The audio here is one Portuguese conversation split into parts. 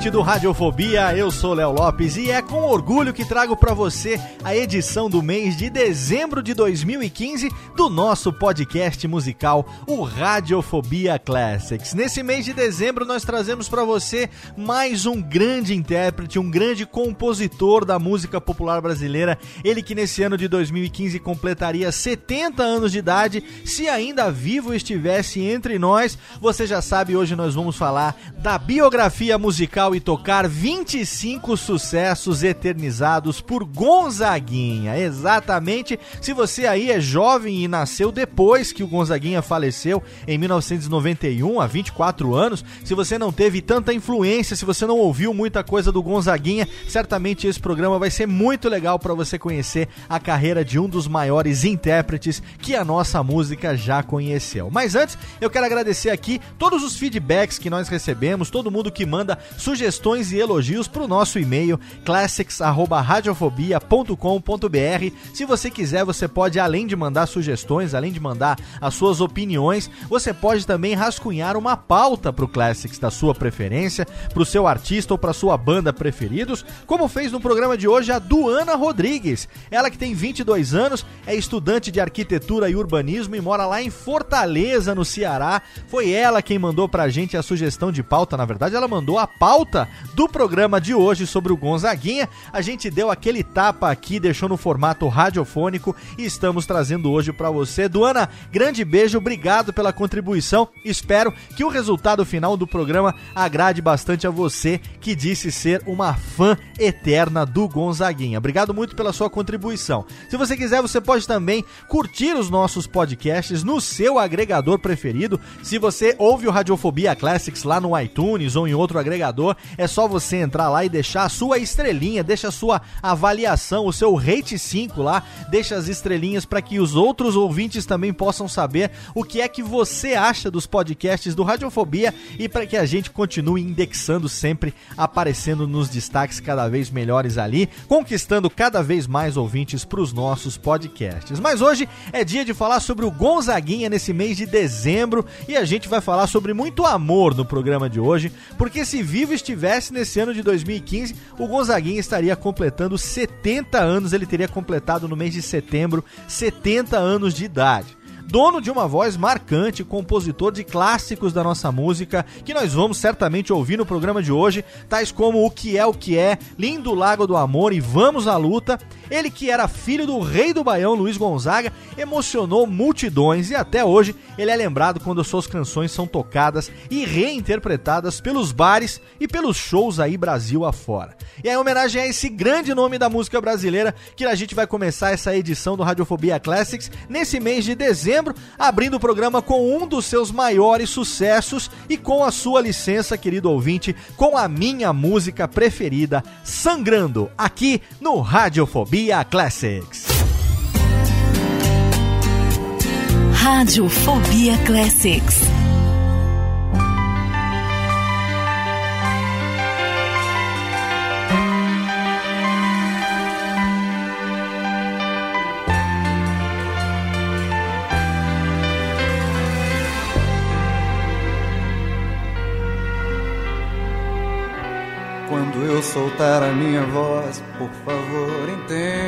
Ouvinte do Radiofobia, eu sou Léo Lopes e é com orgulho que trago para você a edição do mês de dezembro de 2015 do nosso podcast musical, o Radiofobia Classics. Nesse mês de dezembro nós trazemos para você mais um grande intérprete, um grande compositor da música popular brasileira, ele que nesse ano de 2015 completaria 70 anos de idade, se ainda vivo estivesse entre nós. Você já sabe, hoje nós vamos falar da biografia musical e tocar 25 sucessos eternizados por Gonzaguinha. Exatamente. Se você aí é jovem e nasceu depois que o Gonzaguinha faleceu em 1991, há 24 anos, se você não teve tanta influência, se você não ouviu muita coisa do Gonzaguinha, certamente esse programa vai ser muito legal para você conhecer a carreira de um dos maiores intérpretes que a nossa música já conheceu. Mas antes, eu quero agradecer aqui todos os feedbacks que nós recebemos, todo mundo que manda sugestões e elogios para o nosso e-mail classics@radiofobia.com.br. Se você quiser, você pode além de mandar sugestões, além de mandar as suas opiniões, você pode também rascunhar uma pauta para o Classics da sua preferência, para o seu artista ou para sua banda preferidos, como fez no programa de hoje a Duana Rodrigues. Ela que tem 22 anos, é estudante de arquitetura e urbanismo e mora lá em Fortaleza, no Ceará. Foi ela quem mandou para a gente a sugestão de pauta, na verdade ela mandou a pauta do programa de hoje sobre o Gonzaguinha. A gente deu aquele tapa aqui, deixou no formato radiofônico e estamos trazendo hoje para você. Duana, grande beijo, obrigado pela contribuição. Espero que o resultado final do programa agrade bastante a você que disse ser uma fã eterna do Gonzaguinha. Obrigado muito pela sua contribuição. Se você quiser, você pode também curtir os nossos podcasts no seu agregador preferido. Se você ouve o Radiofobia Classics lá no iTunes ou em outro agregador, é só você entrar lá e deixar a sua estrelinha, deixa a sua avaliação, o seu rate 5 lá, deixa as estrelinhas para que os outros ouvintes também possam saber o que é que você acha dos podcasts do Radiofobia e para que a gente continue indexando sempre, aparecendo nos destaques cada vez melhores ali, conquistando cada vez mais ouvintes para os nossos podcasts. Mas hoje é dia de falar sobre o Gonzaguinha nesse mês de dezembro e a gente vai falar sobre muito amor no programa de hoje, porque se vivo estivesse nesse ano de 2015, o Gonzaguinha estaria completando 70 anos. Ele teria completado no mês de setembro 70 anos de idade dono de uma voz marcante, compositor de clássicos da nossa música, que nós vamos certamente ouvir no programa de hoje, tais como O Que É O Que É, Lindo Lago do Amor e Vamos à Luta. Ele que era filho do rei do Baião, Luiz Gonzaga, emocionou multidões e até hoje ele é lembrado quando suas canções são tocadas e reinterpretadas pelos bares e pelos shows aí Brasil afora. E é em homenagem a esse grande nome da música brasileira que a gente vai começar essa edição do Radiofobia Classics nesse mês de dezembro, abrindo o programa com um dos seus maiores sucessos e com a sua licença, querido ouvinte, com a minha música preferida, Sangrando, aqui no Radiofobia Classics. Radiofobia Classics. Eu soltar a minha voz, por favor, entenda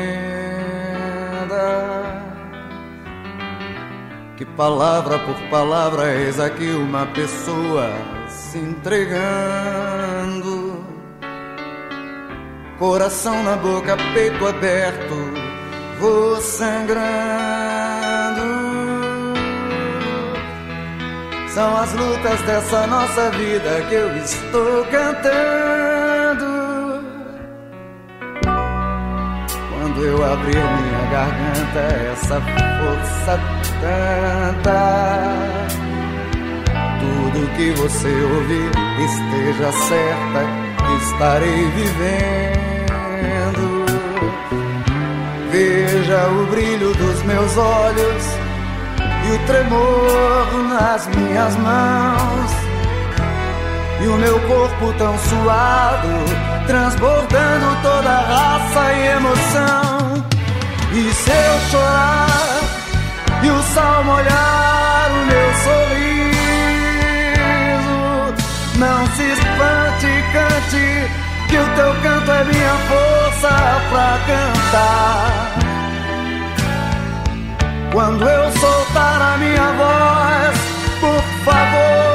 que palavra por palavra eis aqui uma pessoa se entregando. Coração na boca, peito aberto, vou sangrando. São as lutas dessa nossa vida que eu estou cantando. Quando eu abrir minha garganta, essa força tanta. Tudo que você ouvir, esteja certa que estarei vivendo. Veja o brilho dos meus olhos e o tremor nas minhas mãos. E o meu corpo tão suado, transbordando toda raça e emoção. E se eu chorar e o sol molhar o meu sorriso, não se espante, cante, que o teu canto é minha força pra cantar. Quando eu soltar a minha voz, por favor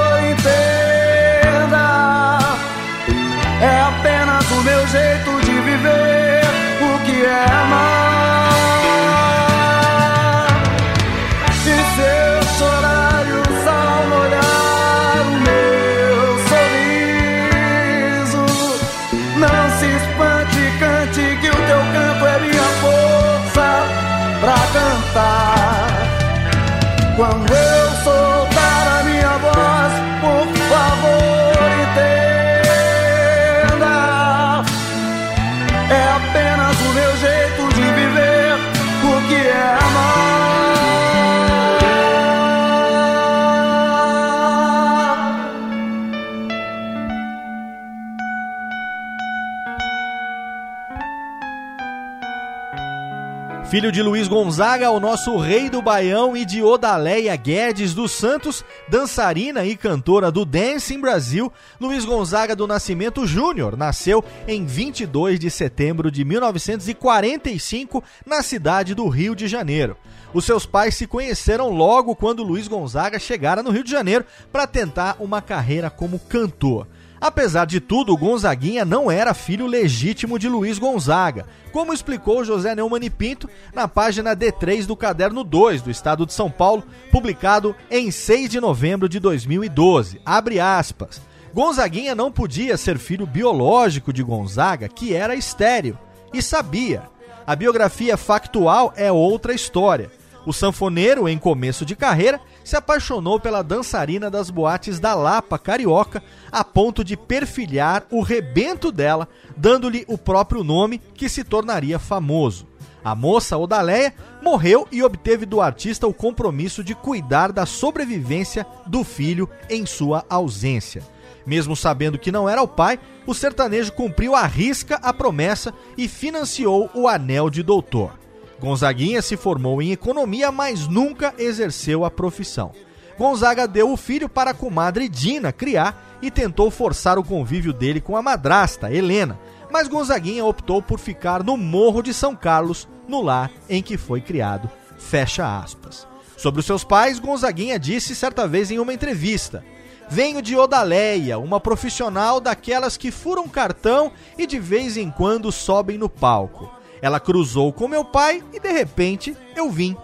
Filho de Luiz Gonzaga, o nosso rei do Baião, e de Odaleia Guedes dos Santos, dançarina e cantora do Dance em Brasil, Luiz Gonzaga do Nascimento Júnior nasceu em 22 de setembro de 1945 na cidade do Rio de Janeiro. Os seus pais se conheceram logo quando Luiz Gonzaga chegara no Rio de Janeiro para tentar uma carreira como cantor. Apesar de tudo, Gonzaguinha não era filho legítimo de Luiz Gonzaga, como explicou José Neumann Pinto na página D3 do Caderno 2 do Estado de São Paulo, publicado em 6 de novembro de 2012. Abre aspas. Gonzaguinha não podia ser filho biológico de Gonzaga, que era estéreo, e sabia. A biografia factual é outra história. O sanfoneiro, em começo de carreira, se apaixonou pela dançarina das boates da Lapa carioca, a ponto de perfilhar o rebento dela, dando-lhe o próprio nome que se tornaria famoso. A moça Odaleia morreu e obteve do artista o compromisso de cuidar da sobrevivência do filho em sua ausência. Mesmo sabendo que não era o pai, o sertanejo cumpriu à risca a promessa e financiou o anel de doutor. Gonzaguinha se formou em economia, mas nunca exerceu a profissão. Gonzaga deu o filho para a comadre Dina criar e tentou forçar o convívio dele com a madrasta, Helena, mas Gonzaguinha optou por ficar no Morro de São Carlos, no lar em que foi criado. Fecha aspas. Sobre os seus pais, Gonzaguinha disse certa vez em uma entrevista: Venho de Odaleia, uma profissional daquelas que furam cartão e de vez em quando sobem no palco. Ela cruzou com meu pai e de repente eu vim.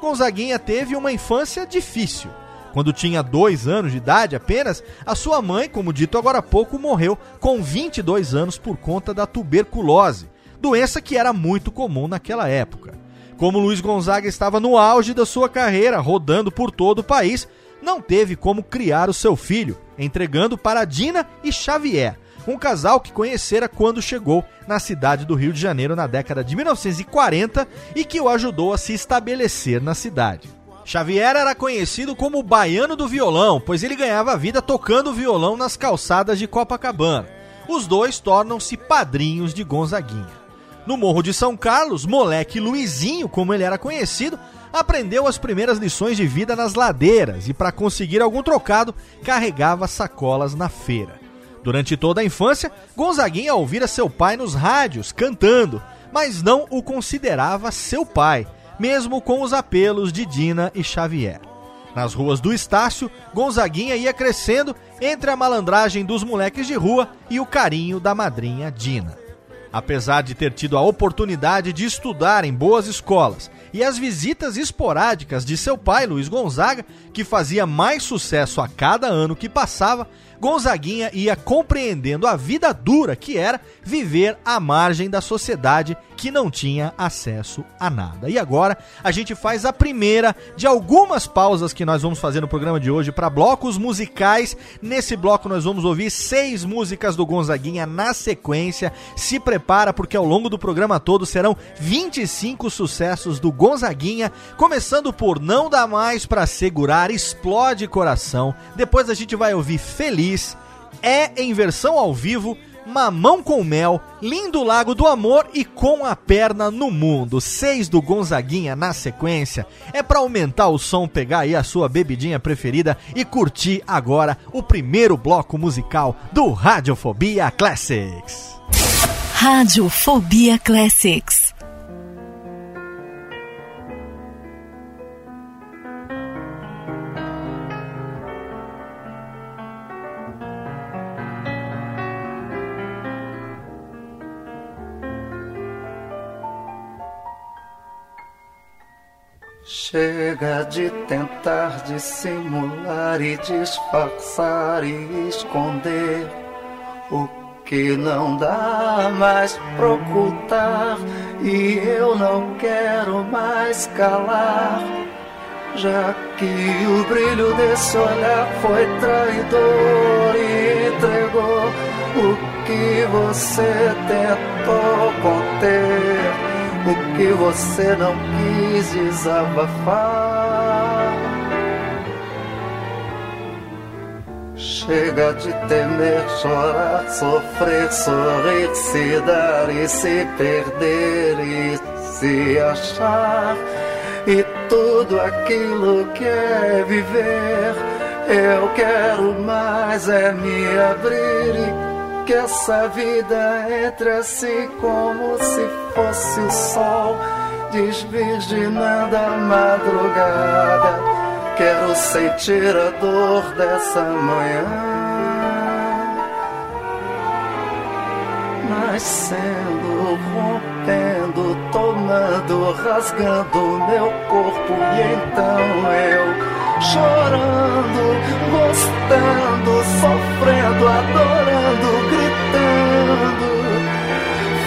Gonzaguinha teve uma infância difícil. Quando tinha dois anos de idade apenas, a sua mãe, como dito agora há pouco, morreu com 22 anos por conta da tuberculose, doença que era muito comum naquela época. Como Luiz Gonzaga estava no auge da sua carreira, rodando por todo o país, não teve como criar o seu filho, entregando para Dina e Xavier, um casal que conhecera quando chegou na cidade do Rio de Janeiro na década de 1940 e que o ajudou a se estabelecer na cidade. Xavier era conhecido como o baiano do violão, pois ele ganhava vida tocando violão nas calçadas de Copacabana. Os dois tornam-se padrinhos de Gonzaguinha. No Morro de São Carlos, moleque Luizinho, como ele era conhecido, aprendeu as primeiras lições de vida nas ladeiras e, para conseguir algum trocado, carregava sacolas na feira. Durante toda a infância, Gonzaguinha ouvira seu pai nos rádios cantando, mas não o considerava seu pai, mesmo com os apelos de Dina e Xavier. Nas ruas do Estácio, Gonzaguinha ia crescendo entre a malandragem dos moleques de rua e o carinho da madrinha Dina. Apesar de ter tido a oportunidade de estudar em boas escolas e as visitas esporádicas de seu pai, Luiz Gonzaga, que fazia mais sucesso a cada ano que passava, Gonzaguinha ia compreendendo a vida dura que era viver à margem da sociedade que não tinha acesso a nada. E agora a gente faz a primeira de algumas pausas que nós vamos fazer no programa de hoje para blocos musicais. Nesse bloco nós vamos ouvir seis músicas do Gonzaguinha na sequência. Se prepara porque ao longo do programa todo serão 25 sucessos do Gonzaguinha, começando por Não dá mais para segurar, Explode Coração. Depois a gente vai ouvir Feliz, é em versão ao vivo Mamão com Mel, Lindo Lago do Amor e Com a Perna no Mundo. Seis do Gonzaguinha na sequência. É para aumentar o som, pegar aí a sua bebidinha preferida e curtir agora o primeiro bloco musical do Radiofobia Classics. Radiofobia Classics. Chega de tentar dissimular e disfarçar e esconder o que não dá mais pra ocultar e eu não quero mais calar. Já que o brilho desse olhar foi traidor e entregou o que você tentou conter o que você não quis desabafar. Chega de temer, chorar, sofrer, sorrir, se dar e se perder e se achar. E tudo aquilo que é viver, eu quero mais é me abrir e que essa vida entre assim como se fosse o sol, desvirginando a madrugada. Quero sentir a dor dessa manhã. Nascendo, rompendo, tomando, rasgando meu corpo, e então eu chorando, gostando, sofrendo, adorando, gritando.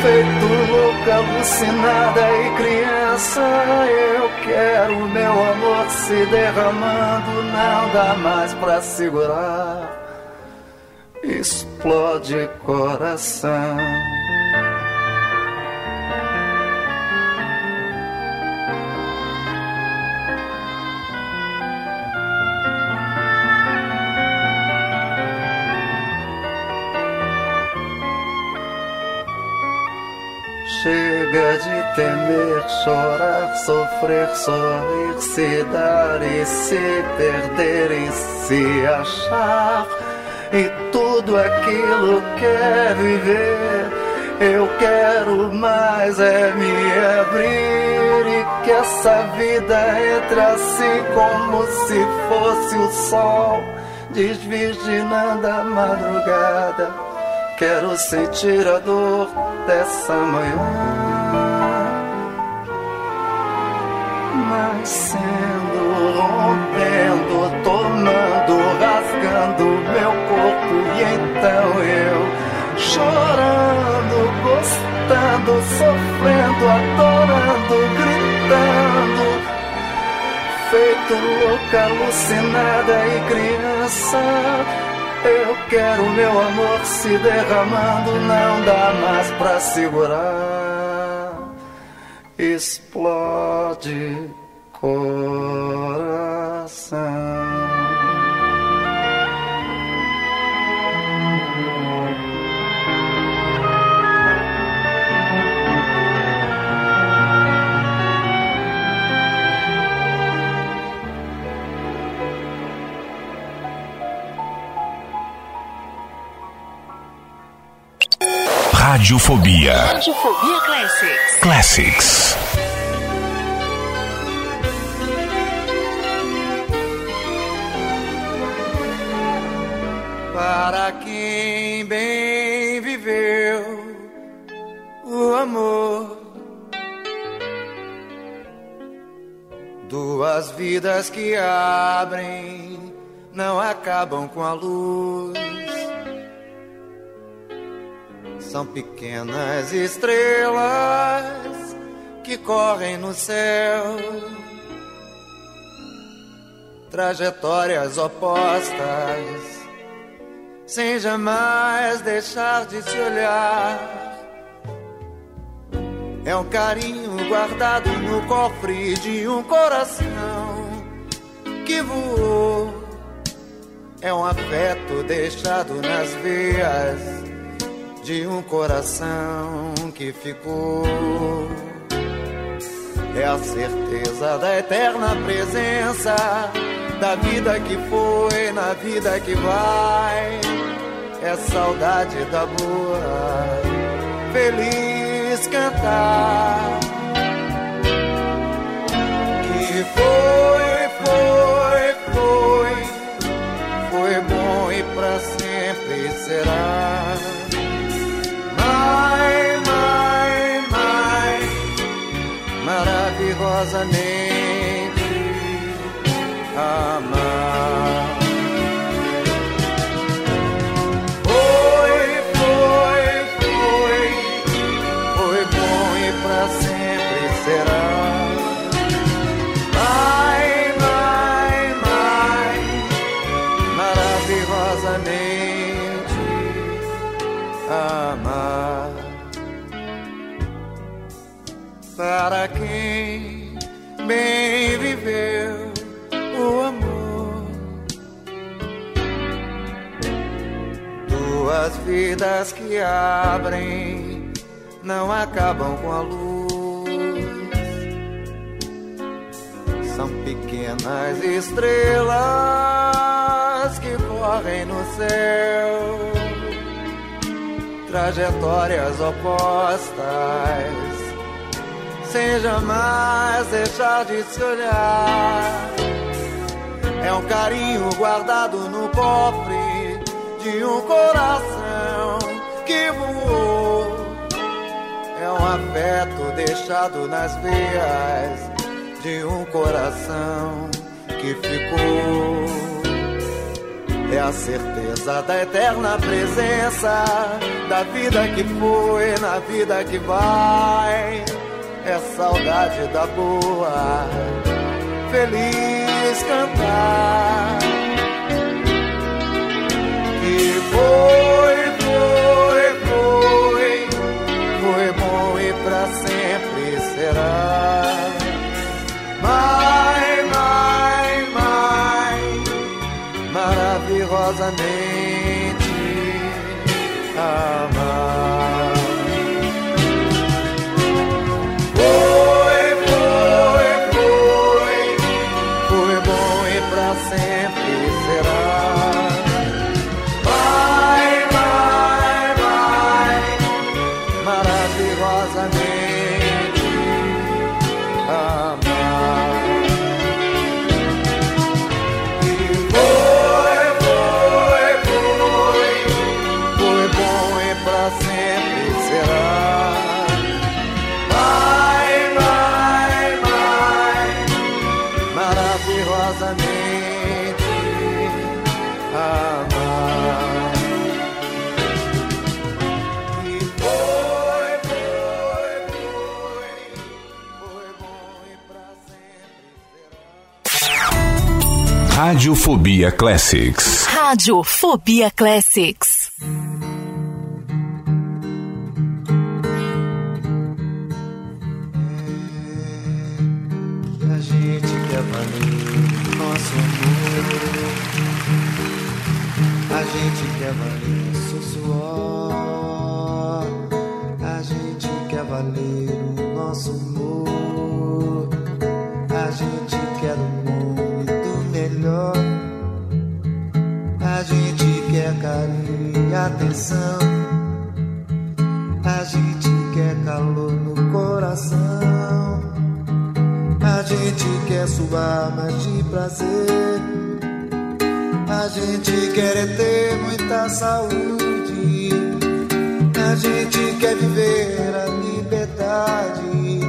Feito louca, alucinada e criança, eu quero meu amor se derramando, não dá mais pra segurar. Explode coração. De temer, chorar, sofrer, sorrir, se dar e se perder e se achar. E tudo aquilo que é viver, eu quero mais é me abrir e que essa vida entre assim como se fosse o sol, desvirginando a madrugada Quero sentir a dor dessa manhã. Nascendo, rompendo, tomando, rasgando meu corpo. E então eu chorando, gostando, sofrendo, adorando, gritando. Feito louca, alucinada e criança eu quero meu amor se derramando, não dá mais pra segurar. Explode coração. Radiofobia. Radiofobia Classics. Classics. Para quem bem viveu o amor, duas vidas que abrem, não acabam com a luz são pequenas estrelas que correm no céu. Trajetórias opostas sem jamais deixar de se olhar. É um carinho guardado no cofre de um coração que voou. É um afeto deixado nas veias de um coração que ficou. É a certeza da eterna presença da vida que foi, na vida que vai. É saudade da boa, feliz cantar. Que foi, foi, foi, foi bom e pra sempre será. Maravilhosamente amar. Duas vidas que abrem, não acabam com a luz. São pequenas estrelas que correm no céu, trajetórias opostas sem jamais deixar de se olhar. É um carinho guardado no cofre de um coração que voou. É um afeto deixado nas veias de um coração que ficou. É a certeza da eterna presença da vida que foi na vida que vai. É saudade da boa, feliz cantar. Foi, foi, foi, foi bom e pra sempre será. Mai, mai, mai, maravilhosamente amar. Radiofobia Classics. Radiofobia Classics. A gente quer valer nosso amor. A gente quer valer porcaria, atenção. A gente quer calor no coração. A gente quer suar, mais de prazer. A gente quer é ter muita saúde. A gente quer viver a liberdade.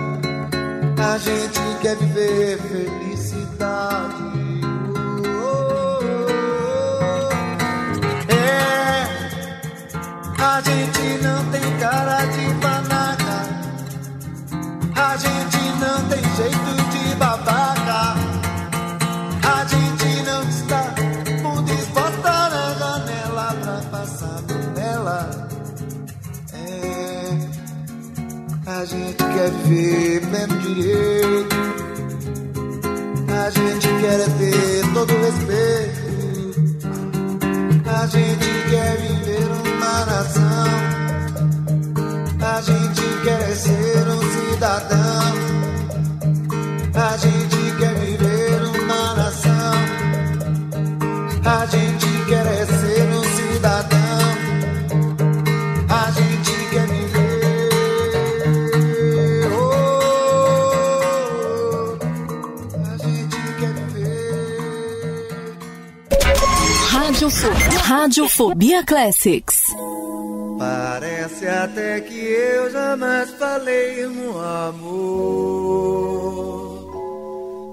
A gente quer viver felicidade. A gente não tem cara de banana. A gente não tem Fobia Classics. Parece até que eu jamais falei no amor.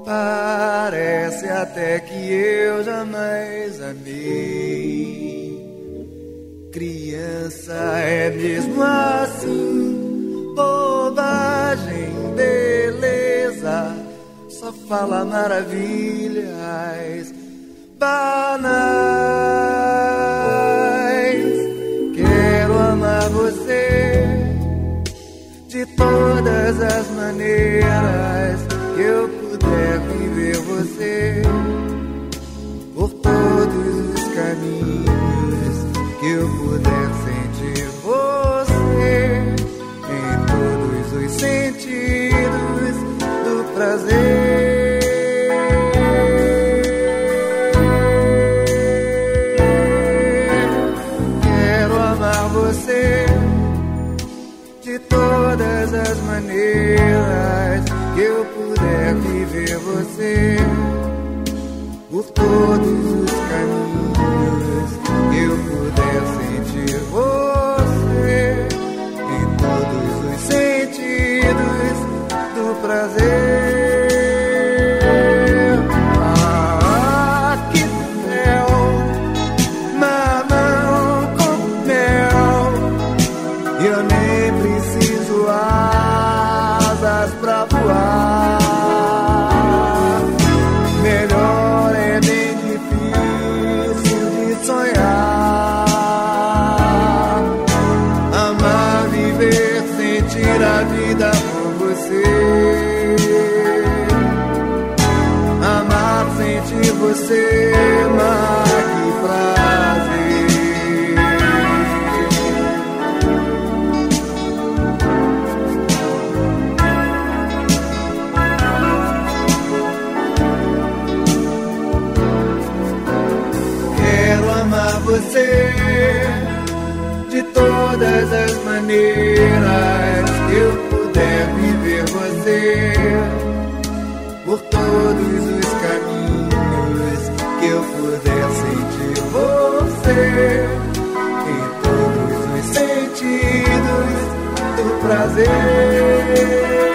Parece até que eu jamais amei. Criança é mesmo assim, bobagem, beleza, só fala maravilhas banais. todas as maneiras que eu puder viver você. good prazer.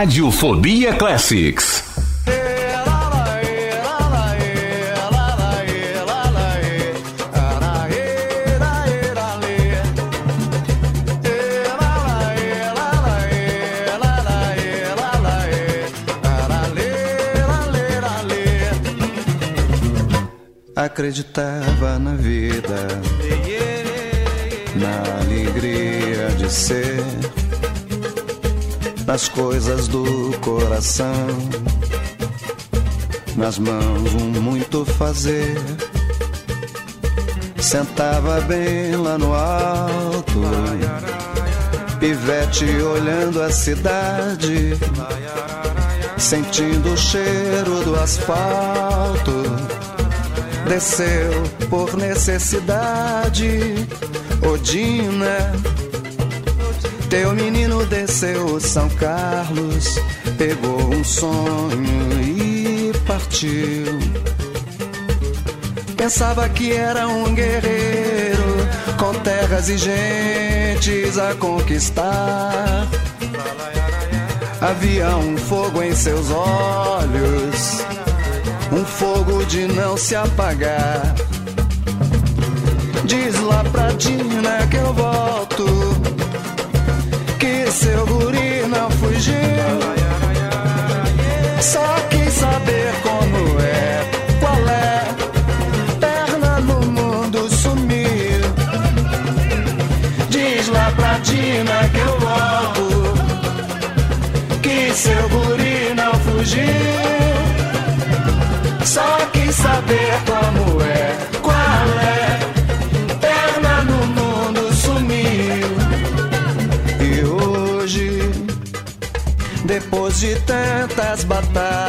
Radiofobia Classics. Acreditava na vida, na alegria de ser nas coisas do coração, nas mãos um muito fazer. Sentava bem lá no alto, pivete olhando a cidade, sentindo o cheiro do asfalto desceu por necessidade. Odina, teu menino desceu São Carlos, pegou um sonho e partiu. Pensava que era um guerreiro com terras e gentes a conquistar. Havia um fogo em seus olhos, um fogo de não se apagar. Diz lá pra Dina que eu volto, seu guri não fugiu. Só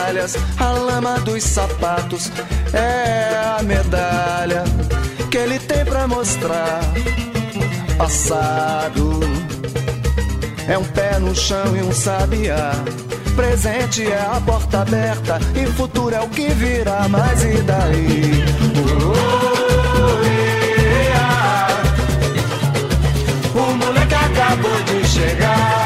batalhas, a lama dos sapatos é a medalha que ele tem pra mostrar. Passado é um pé no chão e um sabiá. Presente é a porta aberta e futuro é o que virá. Mas e daí? Ea. O moleque acabou de chegar.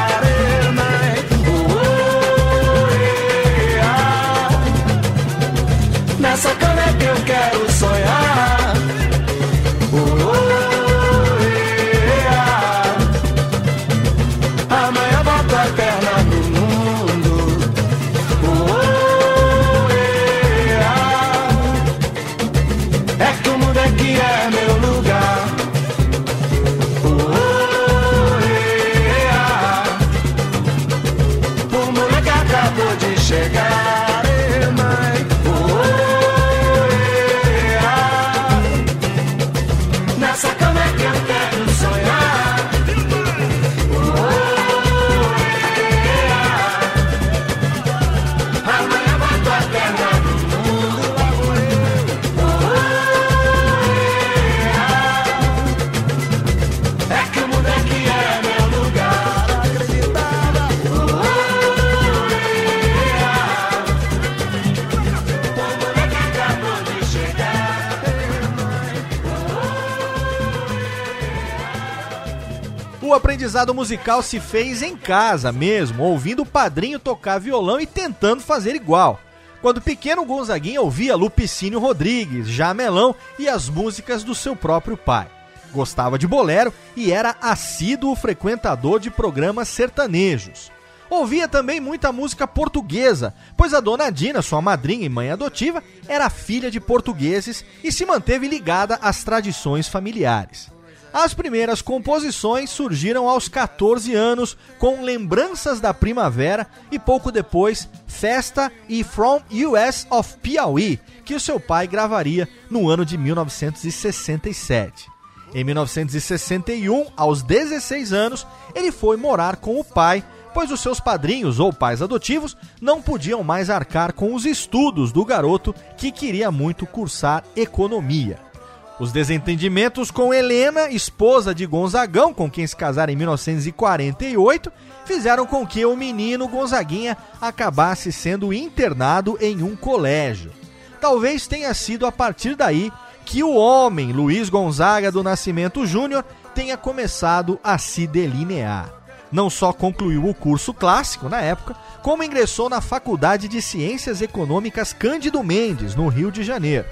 Aprendizado musical se fez em casa mesmo, ouvindo o padrinho tocar violão e tentando fazer igual. Quando pequeno, Gonzaguinha ouvia Lupicínio Rodrigues, Jamelão e as músicas do seu próprio pai. Gostava de bolero e era assíduo frequentador de programas sertanejos. Ouvia também muita música portuguesa, pois a dona Dina, sua madrinha e mãe adotiva, era filha de portugueses e se manteve ligada às tradições familiares. As primeiras composições surgiram aos 14 anos com Lembranças da Primavera e pouco depois Festa e From US of Piauí, que o seu pai gravaria no ano de 1967. Em 1961, aos 16 anos, ele foi morar com o pai, pois os seus padrinhos ou pais adotivos não podiam mais arcar com os estudos do garoto que queria muito cursar economia. Os desentendimentos com Helena, esposa de Gonzagão, com quem se casaram em 1948, fizeram com que o menino Gonzaguinha acabasse sendo internado em um colégio. Talvez tenha sido a partir daí que o homem Luiz Gonzaga do Nascimento Júnior tenha começado a se delinear. Não só concluiu o curso clássico na época, como ingressou na Faculdade de Ciências Econômicas Cândido Mendes, no Rio de Janeiro.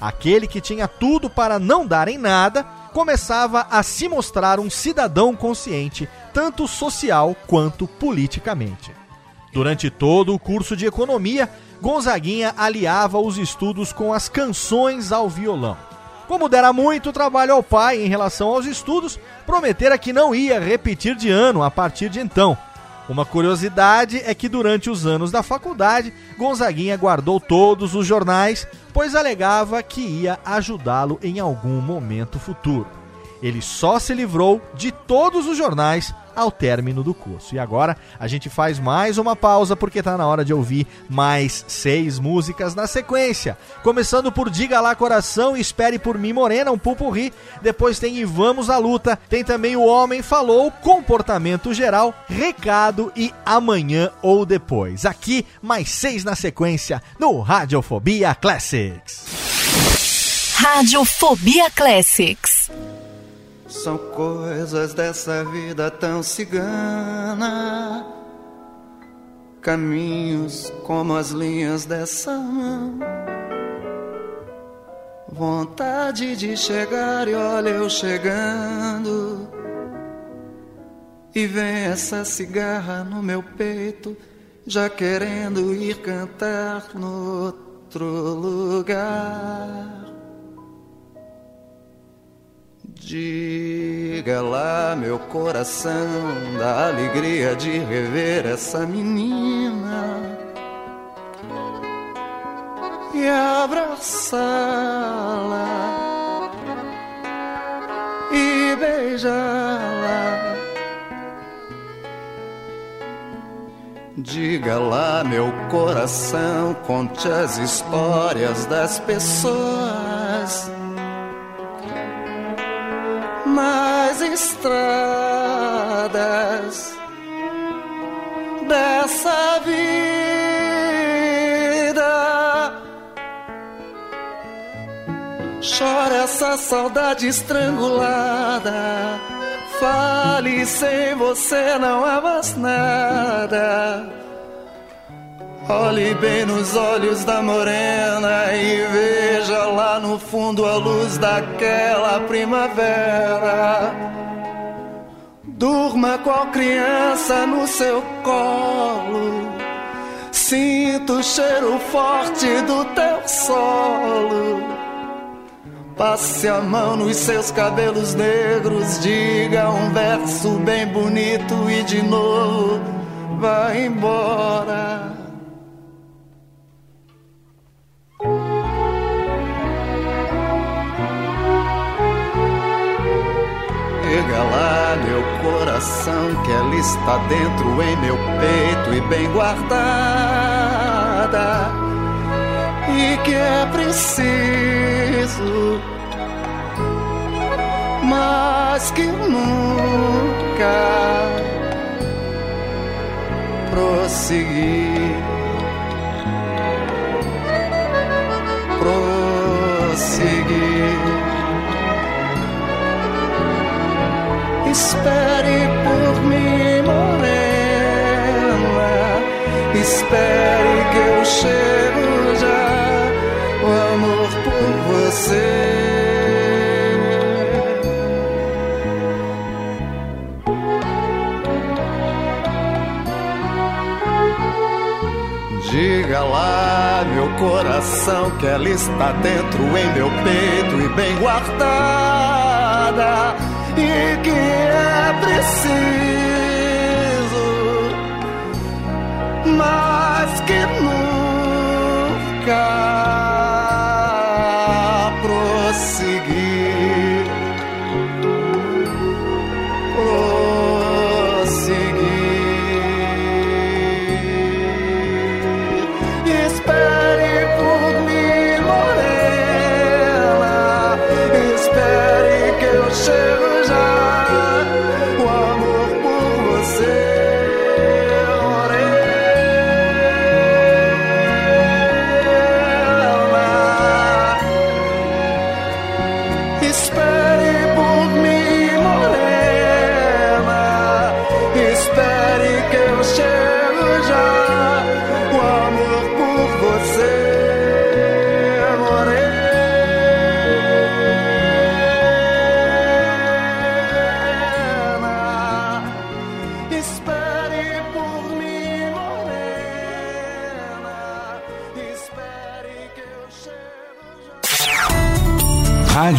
Aquele que tinha tudo para não dar em nada, começava a se mostrar um cidadão consciente, tanto social quanto politicamente. Durante todo o curso de economia, Gonzaguinha aliava os estudos com as canções ao violão. Como dera muito trabalho ao pai em relação aos estudos, prometera que não ia repetir de ano a partir de então. Uma curiosidade é que durante os anos da faculdade, Gonzaguinha guardou todos os jornais, pois alegava que ia ajudá-lo em algum momento futuro. Ele só se livrou de todos os jornais ao término do curso. E agora a gente faz mais uma pausa porque tá na hora de ouvir mais seis músicas na sequência. Começando por Diga Lá Coração, Espere por Mim Morena, um pupurri. Depois tem E Vamos à Luta. Tem também O Homem Falou, Comportamento Geral, Recado e Amanhã ou Depois. Aqui, mais seis na sequência no Radiofobia Classics. Radiofobia Classics. São coisas dessa vida tão cigana, caminhos como as linhas dessa mão. Vontade de chegar e olha eu chegando. E vem essa cigarra no meu peito, já querendo ir cantar no outro lugar. Diga lá, meu coração, da alegria de rever essa menina. E abraçá-la. E beijá-la. Diga lá, meu coração, conte as histórias das pessoas nas estradas dessa vida. Chora essa saudade estrangulada. Fale sem você não há mais nada. Olhe bem nos olhos da morena e veja lá no fundo a luz daquela primavera. Durma qual criança no seu colo. Sinto o cheiro forte do teu solo. Passe a mão nos seus cabelos negros, diga um verso bem bonito e de novo vai embora. Chega lá, meu coração, que ela está dentro em meu peito e bem guardada. E que é preciso, mas que nunca prosseguir. Prosseguir. Espere por mim, morena. Espere que eu chego já. O amor por você. Diga lá, meu coração, que ela está dentro em meu peito e bem guardada e que é preciso, mas que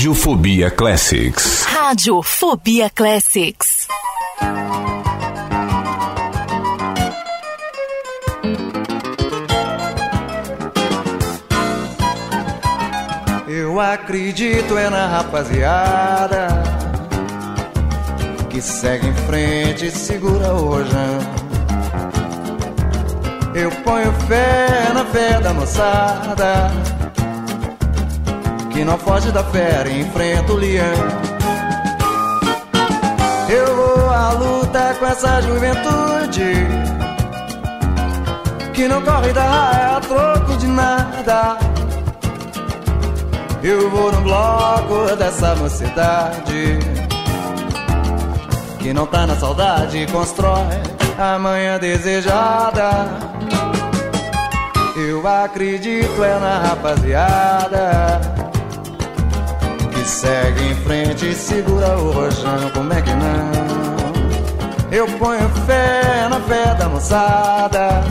Radiofobia Classics. Radiofobia Classics. Eu acredito é na rapaziada que segue em frente e segura rojão. Eu ponho fé na fé da moçada que não foge da fera enfrenta o leão. Eu vou à luta com essa juventude que não corre da raia a troco de nada. Eu vou no bloco dessa mocidade que não tá na saudade constrói a manhã desejada. Eu acredito é na rapaziada segue em frente e segura o rojão. Como é que não? Eu ponho fé na fé da moçada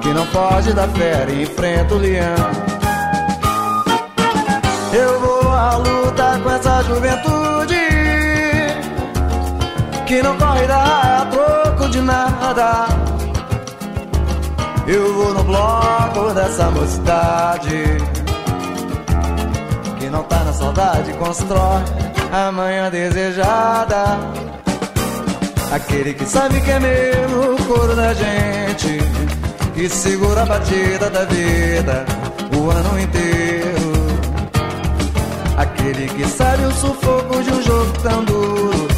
que não foge da fera e enfrenta o leão. Eu vou à luta com essa juventude que não corre da troco de nada. Eu vou no bloco dessa mocidade não tá na saudade, constrói a manhã desejada. Aquele que sabe que é mesmo o coro da gente, que segura a batida da vida o ano inteiro. Aquele que sabe o sufoco de um jogo tão duro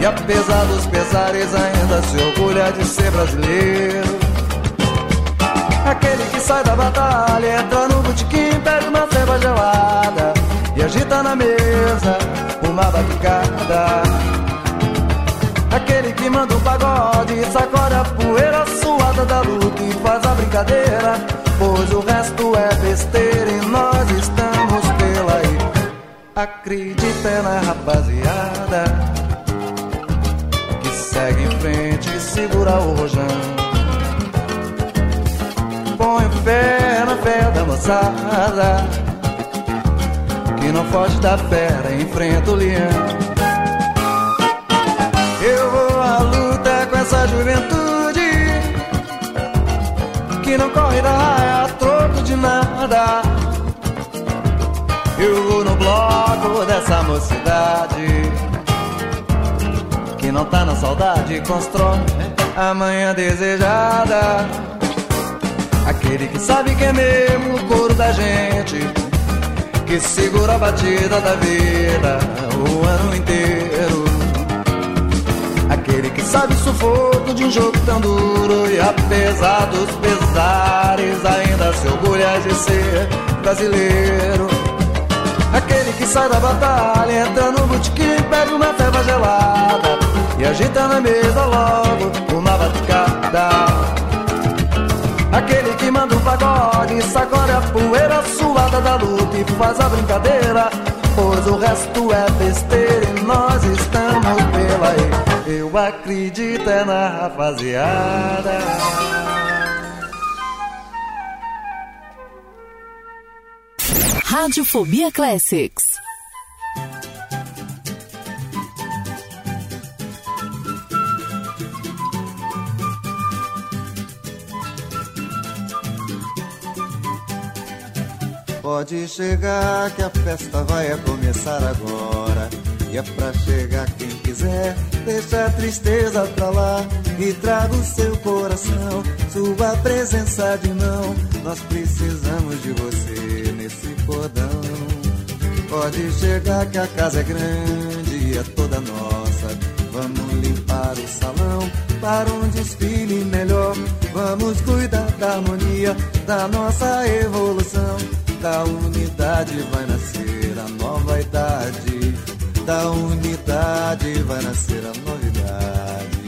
e apesar dos pesares ainda se orgulha de ser brasileiro. Aquele que sai da batalha, entra no botequim, pega uma ceva gelada na mesa uma batucada. Aquele que manda um pagode, sacode a poeira suada da luta e faz a brincadeira, pois o resto é besteira e nós estamos pela aí. Acredita na rapaziada que segue em frente e segura o rojão ponho fé na fé da moçada Que não foge da fera, enfrenta o leão. Eu vou à luta com essa juventude Que não corre da raia a troco de nada. Eu vou no bloco dessa mocidade Que não tá na saudade, constrói a manhã desejada. Aquele que sabe que é mesmo o couro da gente Que segura a batida da vida o ano inteiro. Aquele que sabe o sufoco de um jogo tão duro E apesar dos pesares ainda se orgulha de ser brasileiro. Aquele que sai da batalha, entra no botequim, pega uma ceva gelada E agita na mesa logo uma batucada. Aquele que manda um pagode, sacode a poeira da luta e faz a brincadeira. Pois o resto é besteira e nós estamos pela aí. Eu acredito é na rapaziada. Radiofobia Classics. Pode chegar que a festa vai começar agora. E é pra chegar quem quiser, deixa a tristeza pra lá e traga o seu coração, sua presença de mão. Nós precisamos de você nesse cordão. Pode chegar que a casa é grande e é toda nossa. Vamos limpar o salão para um desfile melhor. Vamos cuidar da harmonia da nossa evolução da unidade vai nascer a nova idade. Da unidade vai nascer a novidade.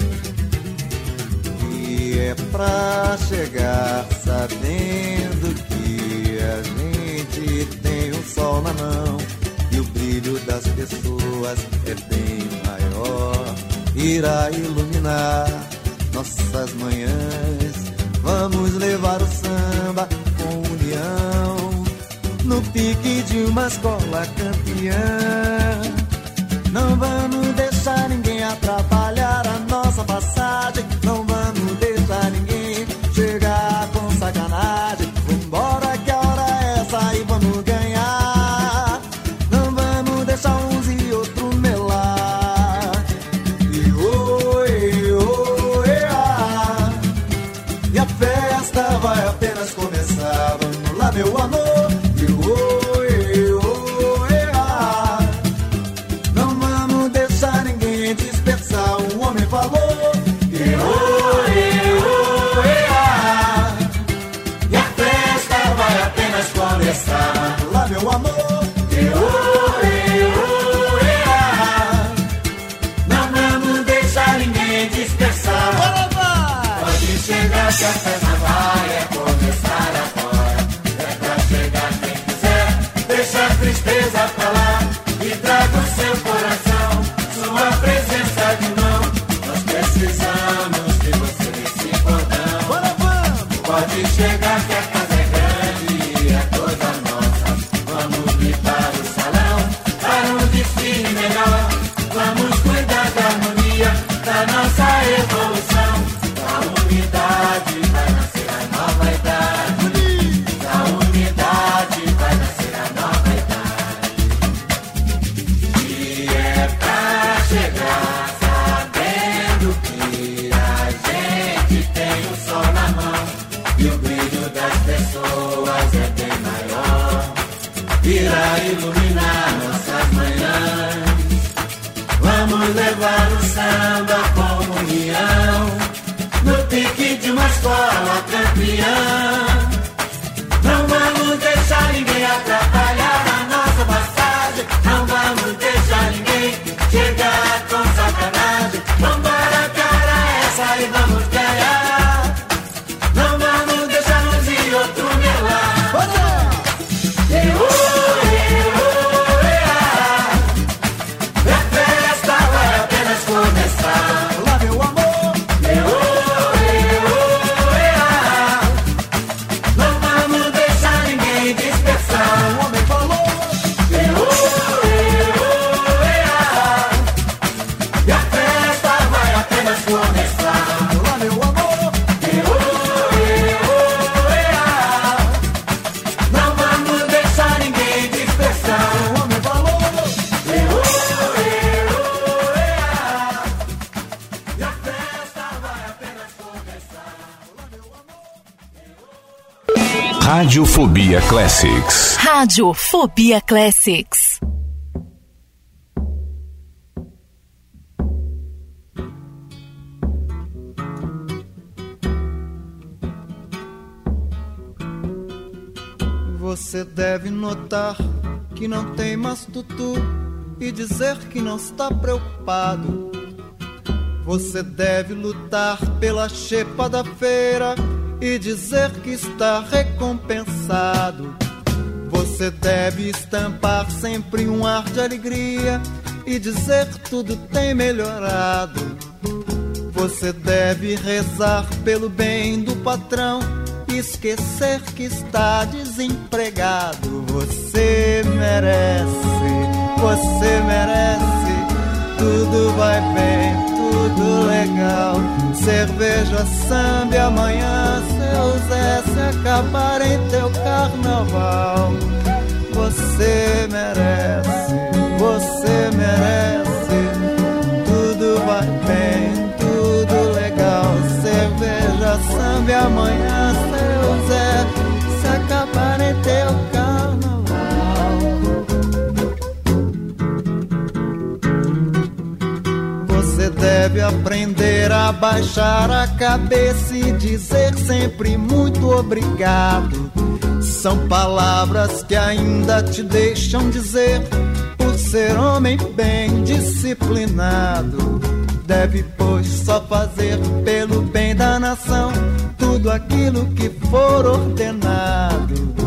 E é pra chegar sabendo que a gente tem um sol na mão. E o brilho das pessoas é bem maior. Irá iluminar nossas manhãs. Vamos levar o samba pique de uma escola campeã. Não vamos deixar ninguém atrapalhar Classics. Rádio Fobia Classics. Você deve notar que não tem mais tutu e dizer que não está preocupado. Você deve lutar pela chepa da feira e dizer que está recompensado. Você deve estampar sempre um ar de alegria e dizer tudo tem melhorado. Você deve rezar pelo bem do patrão e esquecer que está desempregado. Você merece, você merece. Tudo vai bem, tudo legal. Cerveja, samba amanhã, seu Zé, se acabar em teu carnaval. Você merece, você merece. Tudo vai bem, tudo legal. Cerveja, samba amanhã, seu Zé, se acabar em teu carnaval. Deve aprender a baixar a cabeça e dizer sempre muito obrigado. São palavras que ainda te deixam dizer por ser homem bem disciplinado. Deve, pois, só fazer pelo bem da nação tudo aquilo que for ordenado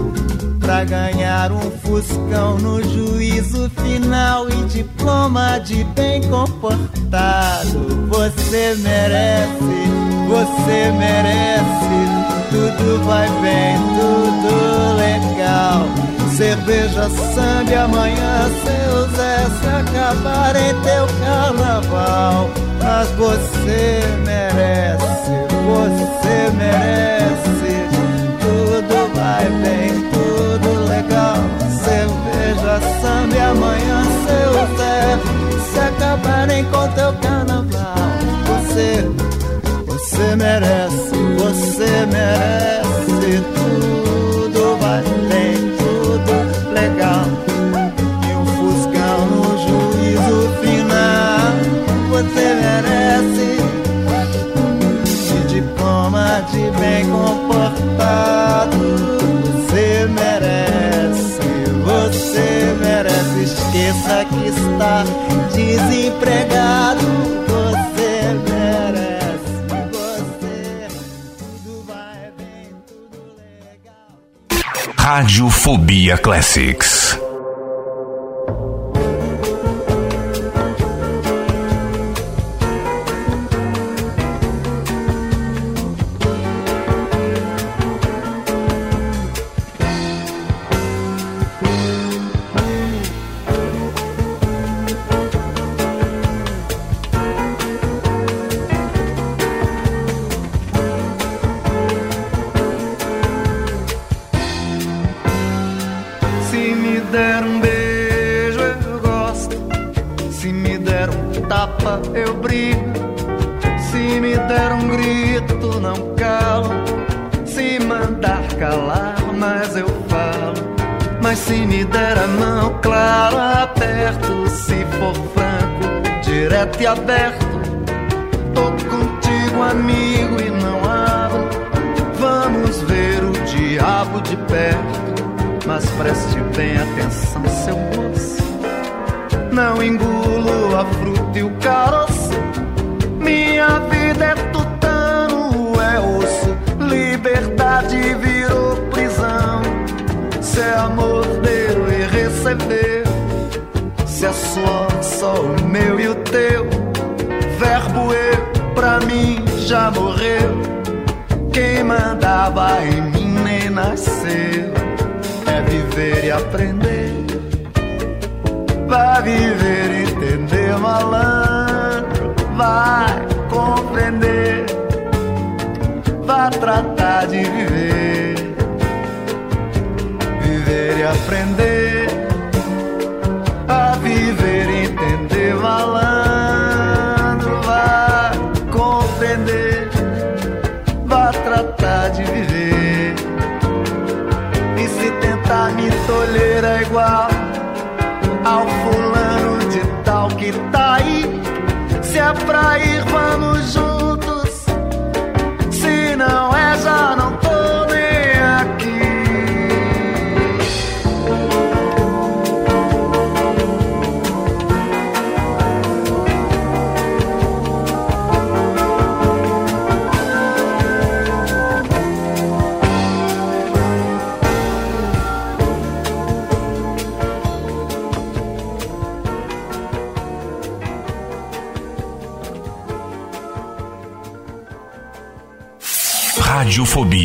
pra ganhar um fuscão no juízo final e diploma de bem comportado. Você merece, você merece. Tudo vai bem, tudo legal. Cerveja, samba e amanhã seu Zé se acabar em teu carnaval. Mas você merece, você merece. Tudo vai bem, amanhã, seu Zé. Se acabarem com teu carnaval, você, você merece, você merece tudo. Vai, tem tudo legal. E um fuscão no juízo final, você merece. E diploma de bem comportado. Esqueça que está desempregado. Você merece, você. Tudo vai bem, tudo legal. Radiofobia Classics. Der um tapa, eu brigo. Se me der um grito, não calo. Se mandar calar, mas eu falo. Mas se me der a mão, claro, aperto. Se for franco, direto e aberto. Tô contigo, amigo, e não abro. Vamos ver o diabo de perto. Mas preste bem atenção, seu. Não engulo a fruta e o caroço. Minha vida é tutano, é osso. Liberdade virou prisão. Se é amor, deu e receber. Se é suor, só o meu e o teu. Verbo eu, pra mim, já morreu. Quem mandava em mim nem nasceu é viver e aprender. Vai viver entender, malandro. Vai compreender. Vai tratar de viver. Viver e aprender. A viver entender, malandro. Vai compreender. Vai tratar de viver. E se tentar me tolher é igual pra ir, vamos juntos.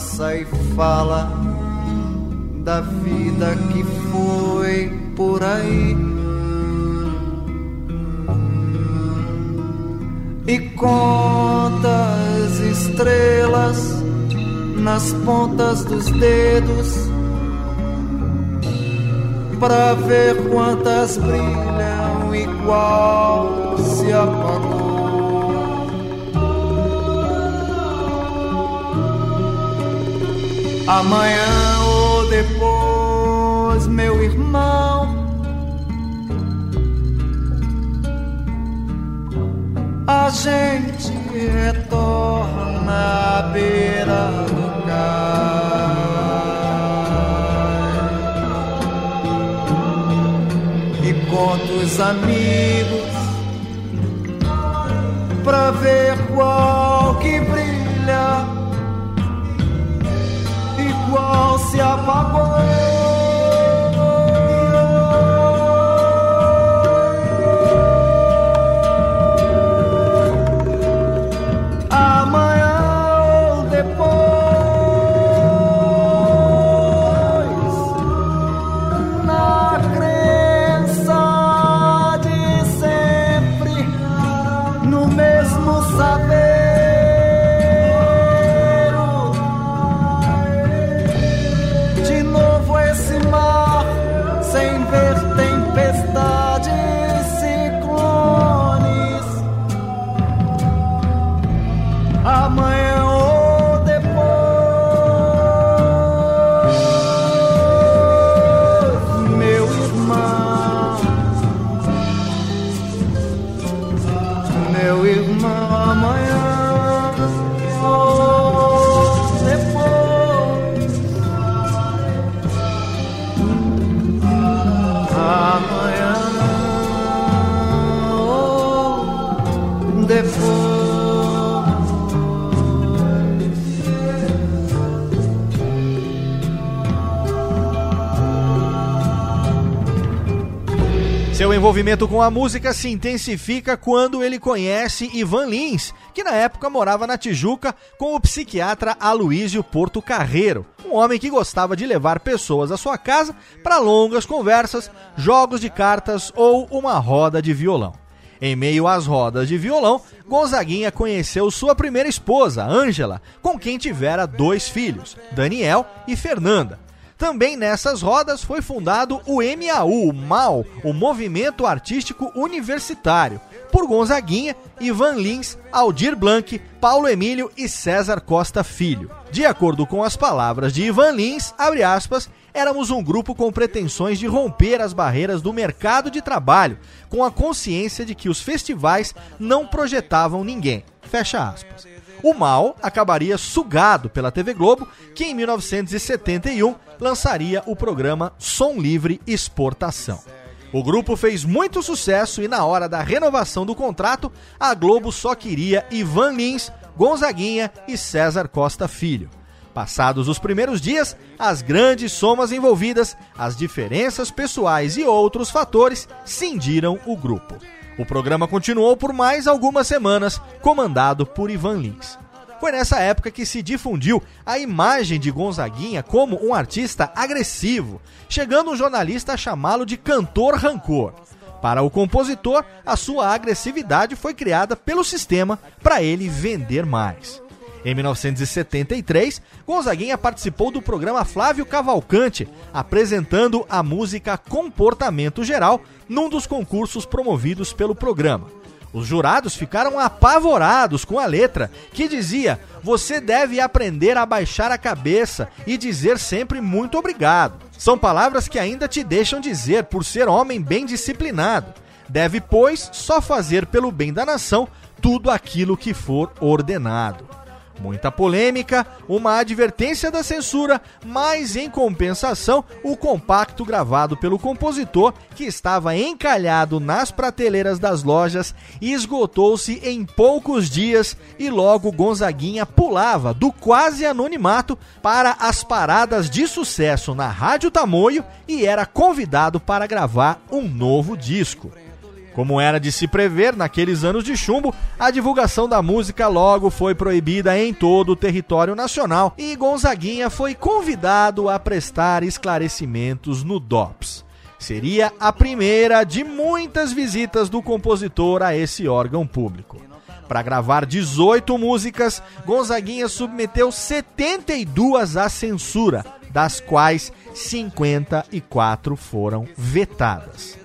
Abraça e fala da vida que foi por aí. e conta as estrelas nas pontas dos dedos para ver quantas brilham qual se apagou. Amanhã ou depois, meu irmão. a gente retorna à beira do cais e conta os amigos pra ver qual que se apagou. Envolvimento com a música se intensifica quando ele conhece Ivan Lins, que na época morava na Tijuca com o psiquiatra Aloísio Porto Carreiro, um homem que gostava de levar pessoas à sua casa para longas conversas, jogos de cartas ou uma roda de violão. Em meio às rodas de violão, Gonzaguinha conheceu sua primeira esposa, Ângela, com quem tivera dois filhos, Daniel e Fernanda. Também nessas rodas foi fundado o MAU, o MAU, o Movimento Artístico Universitário, por Gonzaguinha, Ivan Lins, Aldir Blanc, Paulo Emílio e César Costa Filho. De acordo com as palavras de Ivan Lins, abre aspas, éramos um grupo com pretensões de romper as barreiras do mercado de trabalho, com a consciência de que os festivais não projetavam ninguém. Fecha aspas. O mal acabaria sugado pela TV Globo, que em 1971 lançaria o programa Som Livre Exportação. O grupo fez muito sucesso e na hora da renovação do contrato, a Globo só queria Ivan Lins, Gonzaguinha e César Costa Filho. Passados os primeiros dias, as grandes somas envolvidas, as diferenças pessoais e outros fatores cindiram o grupo. O programa continuou por mais algumas semanas, comandado por Ivan Lins. Foi nessa época que se difundiu a imagem de Gonzaguinha como um artista agressivo, chegando um jornalista a chamá-lo de cantor rancor. Para o compositor, a sua agressividade foi criada pelo sistema para ele vender mais. Em 1973, Gonzaguinha participou do programa Flávio Cavalcante, apresentando a música Comportamento Geral num dos concursos promovidos pelo programa. Os jurados ficaram apavorados com a letra, que dizia: Você deve aprender a baixar a cabeça e dizer sempre muito obrigado. São palavras que ainda te deixam dizer por ser homem bem disciplinado. Deve, pois, só fazer pelo bem da nação tudo aquilo que for ordenado. Muita polêmica, uma advertência da censura, mas em compensação, o compacto gravado pelo compositor, que estava encalhado nas prateleiras das lojas, esgotou-se em poucos dias e logo Gonzaguinha pulava do quase anonimato para as paradas de sucesso na Rádio Tamoio e era convidado para gravar um novo disco. Como era de se prever naqueles anos de chumbo, a divulgação da música logo foi proibida em todo o território nacional e Gonzaguinha foi convidado a prestar esclarecimentos no DOPS. Seria a primeira de muitas visitas do compositor a esse órgão público. Para gravar 18 músicas, Gonzaguinha submeteu 72 à censura, das quais 54 foram vetadas.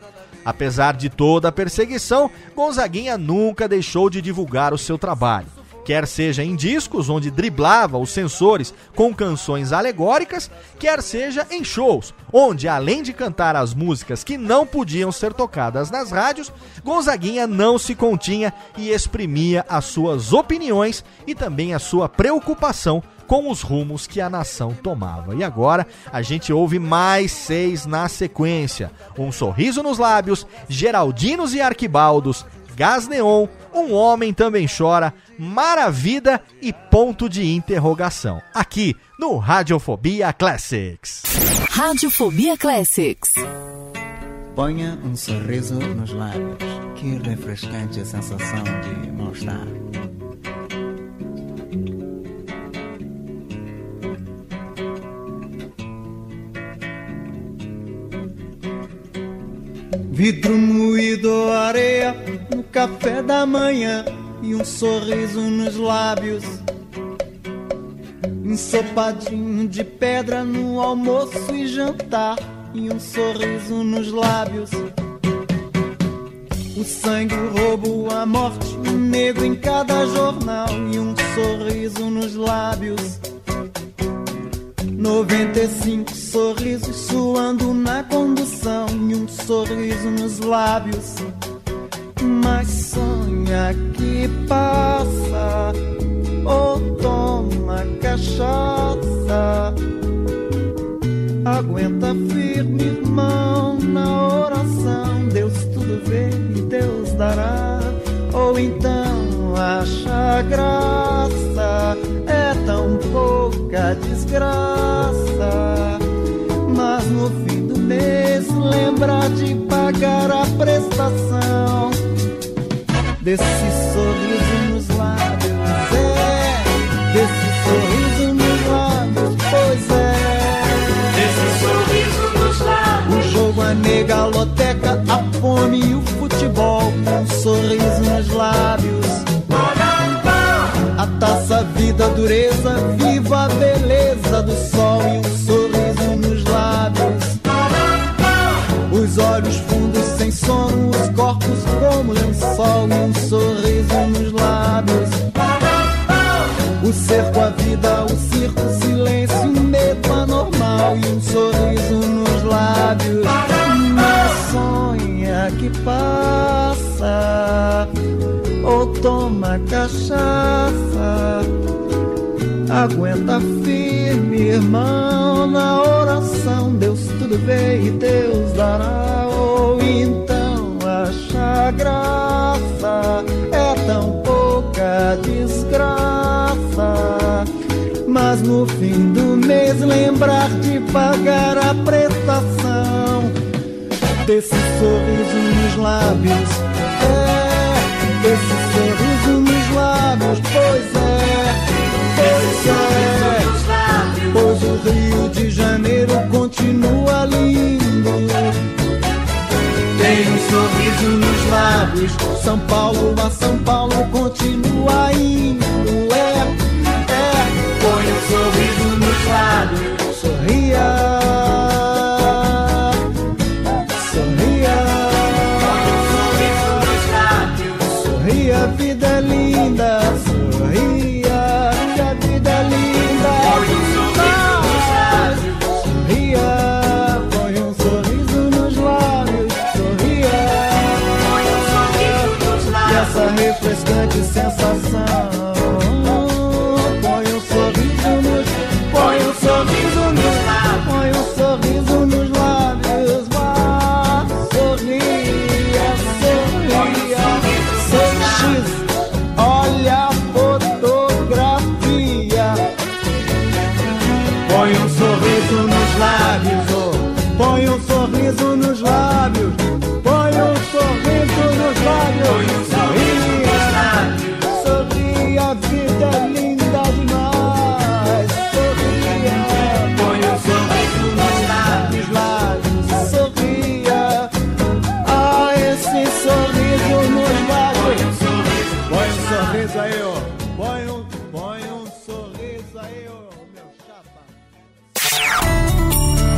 Apesar de toda a perseguição, Gonzaguinha nunca deixou de divulgar o seu trabalho. Quer seja em discos, onde driblava os sensores com canções alegóricas, quer seja em shows, onde além de cantar as músicas que não podiam ser tocadas nas rádios, Gonzaguinha não se continha e exprimia as suas opiniões e também a sua preocupação com os rumos que a nação tomava. E agora a gente ouve mais seis na sequência: Um Sorriso nos Lábios, Geraldinos e Arquibaldos, Gás Neon, Um Homem Também Chora, Maravilha e Ponto de Interrogação. Aqui no Radiofobia Classics. Radiofobia Classics. Ponha um sorriso nos lábios, que refrescante a sensação de mal-estar. Vidro moído, areia no café da manhã e um sorriso nos lábios. Ensopadinho de pedra no almoço e jantar e um sorriso nos lábios. O sangue, o roubo, a morte, o negro em cada jornal e um sorriso nos lábios. 95 sorrisos suando na condução e um sorriso nos lábios. Mas sonha que passa ou toma cachaça. Aguenta firme, irmão, na oração. Deus tudo vê e Deus dará. Ou então acha graça é tão pouca desgraça. Mas no fim do mês lembra de pagar a prestação desse sorriso nos lábios. É, desse sorriso nos lábios, pois é. Desse sorriso nos lábios. O jogo, a negaloteca, a fome e o futebol. Um sorriso nos lábios. Viva a beleza do sol e um sorriso nos lábios. Os olhos fundos sem sono, os corpos como lençol e um sorriso nos lábios. O cerco, a vida, o circo, o silêncio, o medo anormal e um sorriso nos lábios. Não sonha que passa ou toma cachaça. Aguenta firme, irmão, na oração. Deus tudo vê e Deus dará. Ou então acha graça, é tão pouca desgraça. Mas no fim do mês lembrar de pagar a prestação desse sorriso nos lábios. É, desse sorriso nos lábios, pois é, pois o Rio de Janeiro continua lindo. Tem um sorriso nos lábios. São Paulo a São Paulo continua indo. Refrescante sensação.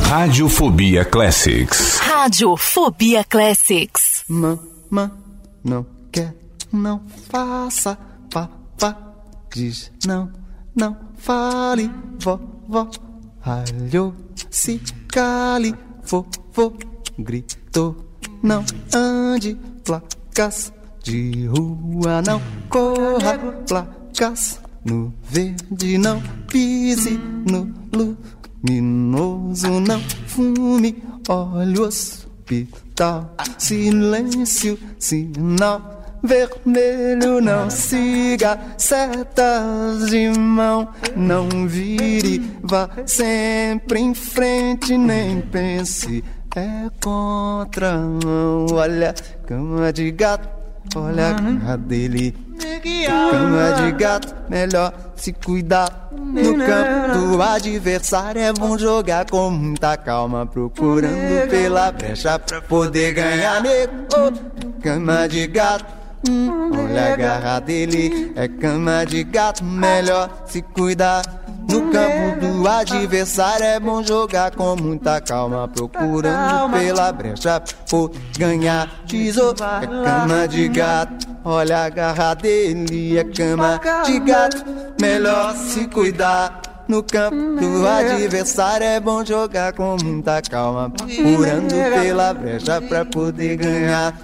Radiofobia Classics. Radiofobia Classics. Mamã não quer, não faça, papá diz não, não fale, vovó ralhou, se cale, vovô gritou, não ande, placas de rua, não corra, placas no verde, não pise no luminoso, não fume, olha o hospital, silêncio, sinal. Vermelho, não siga setas de mão, não vire, vá sempre em frente, nem pense, é contramão. Olha, cama de gato, olha a cara dele. Cama de gato, melhor se cuidar. No campo do adversário é bom jogar com muita calma, procurando pela brecha pra poder ganhar. Nego, cama de gato. hum, olha a garra dele, é cama de gato, melhor se cuidar. No campo do adversário é bom jogar com muita calma, procurando pela brecha por ganhar. Tesouro é cama de gato, olha a garra dele, é cama de gato, melhor se cuidar. No campo do adversário é bom jogar com muita calma, procurando pela brecha pra poder ganhar.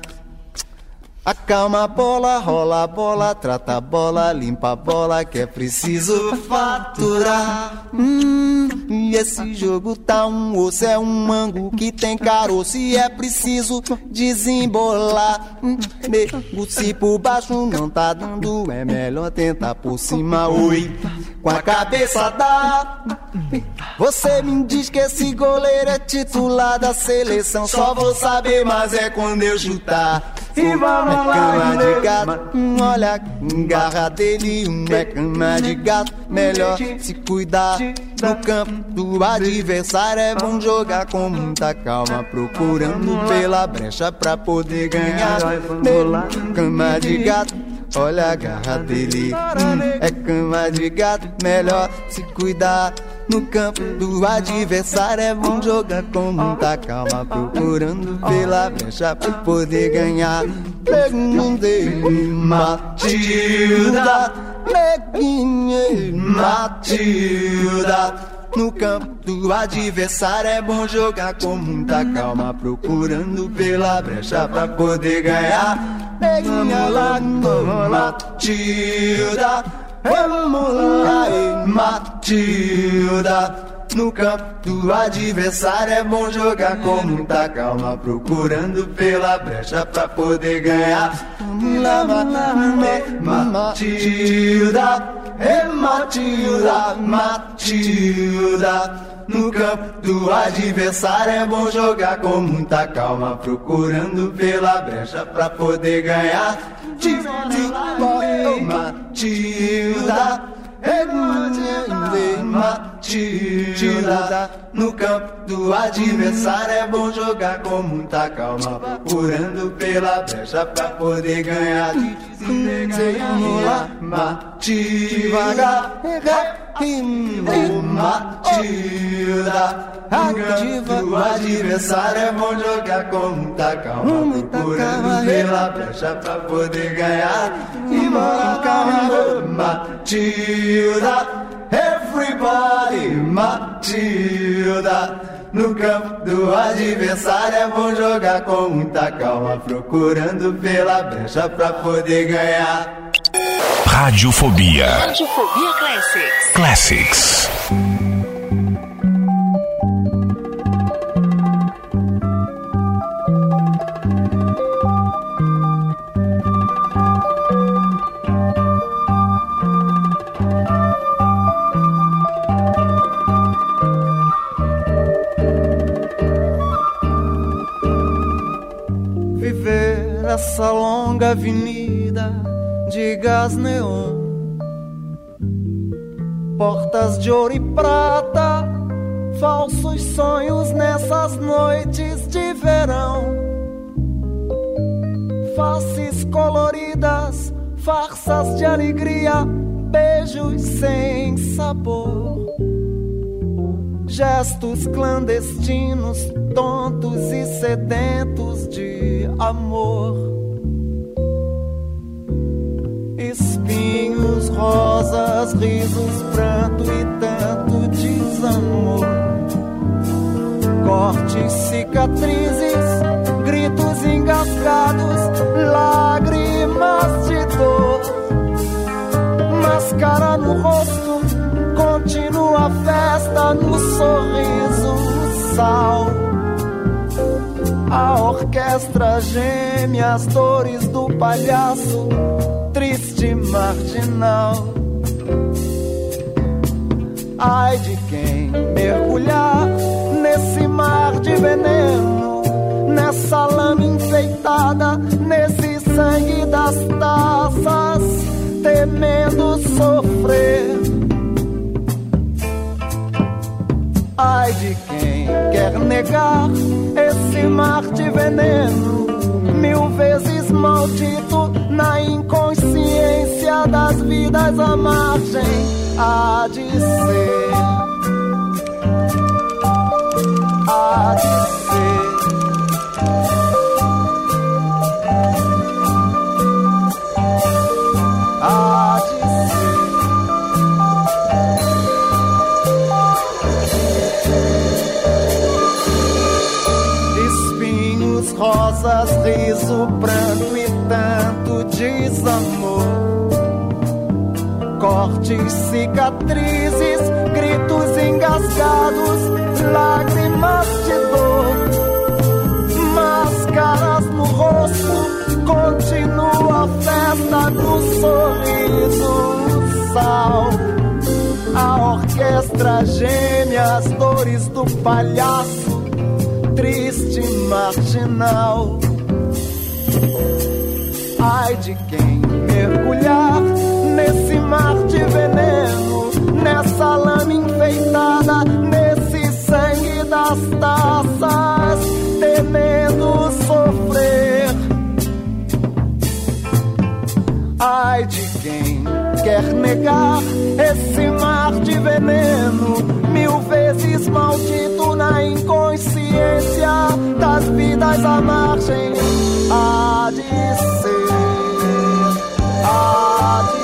Acalma a bola, rola a bola, trata a bola, limpa a bola, que é preciso faturar. Hum, e esse jogo tá um osso, é um mango que tem caroço e é preciso desembolar. Hum, se por baixo não tá dando, é melhor tentar por cima, oi. Com a cabeça dá. Você me diz que esse goleiro é titular da seleção, só vou saber, mas é quando eu chutar. E vamos cama de gato, olha a garra dele, um é cama de gato, melhor se cuidar no campo do adversário. É bom jogar com muita calma, procurando pela brecha pra poder ganhar. Cama de gato, olha a garra dele, é cama de gato, melhor se cuidar. No campo do adversário é bom jogar com muita calma, procurando pela brecha pra poder ganhar. Perguntei, Matilda, Neguinha, Matilda. No campo do adversário é bom jogar com muita calma, procurando pela brecha pra poder ganhar. Neguinha lá, Matilda. Vamos lá, ei, Matilda. No campo do adversário é bom jogar com muita calma, procurando pela brecha pra poder ganhar. Lá, Matilda. É Matilda, Matilda. No campo do adversário é bom jogar com muita calma, procurando pela brecha pra poder ganhar. Matilda, é Matilda. No campo do adversário é bom jogar com muita calma, procurando pela brecha pra poder ganhar. Vamos lá, Matilda. Ritmo Matilda Ativa do adversário é bom jogar com muita calma Procurando pela brecha pra poder ganhar. E calma Matilda. Everybody Matilda. No campo do adversário é bom jogar com muita calma, procurando pela brecha pra poder ganhar. Radiofobia. Radiofobia Classics. Classics. Viver essa longa avenida gás neon, portas de ouro e prata, falsos sonhos nessas noites de verão, faces coloridas, farsas de alegria, beijos sem sabor. Gestos clandestinos, tontos e sedentos de amor. Rosas, risos, pranto e tanto desamor. Cortes, cicatrizes, gritos engasgados, lágrimas de dor. Máscara no rosto, continua a festa no sorriso, sal. A orquestra geme as dores do palhaço, triste marginal. Ai de quem mergulhar nesse mar de veneno, nessa lama enfeitada, nesse sangue das taças, temendo sofrer. Ai de quem quer negar esse mar de veneno, mil vezes maldito na inconsciência das vidas à margem. Há de ser, há de ser. Cortes, cicatrizes, gritos engasgados, lágrimas de dor. Máscaras no rosto, continua a festa do sorriso. Sal, a orquestra geme as dores do palhaço, triste marginal. Ai de quem mergulhar nessa lama enfeitada, nesse sangue das taças, temendo sofrer. Ai de quem quer negar esse mar de veneno, mil vezes maldito na inconsciência das vidas à margem. Há de ser, há de Há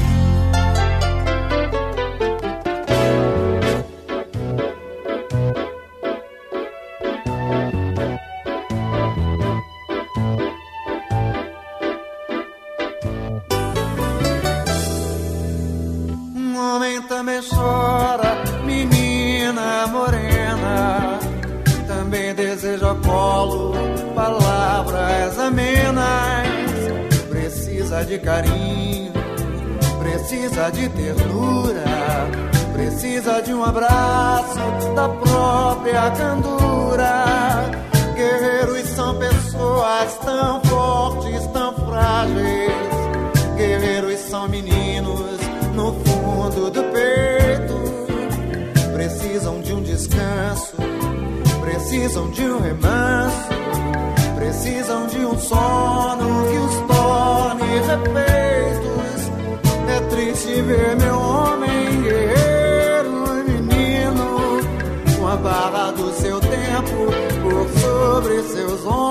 De carinho, precisa de ternura. Precisa de um abraço da própria candura. Guerreiros são pessoas tão fortes, tão frágeis. Guerreiros são meninos no fundo do peito. Precisam de um descanso, precisam de um remanso, precisam de um sono que os refeitos. É triste ver meu homem guerreiro, menino, com a barra do seu tempo por sobre seus ombros.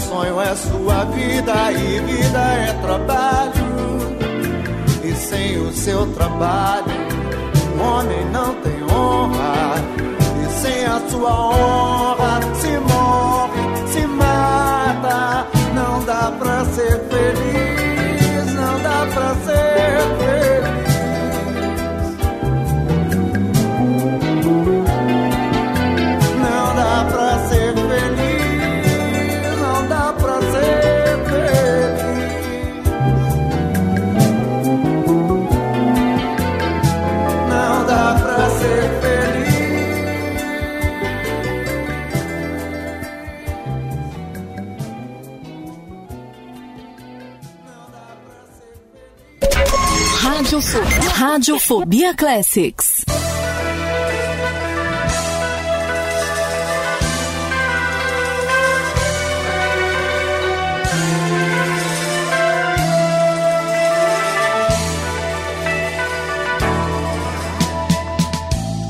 Sonho é sua vida e vida é trabalho. E sem o seu trabalho, um homem não tem honra. E sem a sua honra, Radiofobia Classics.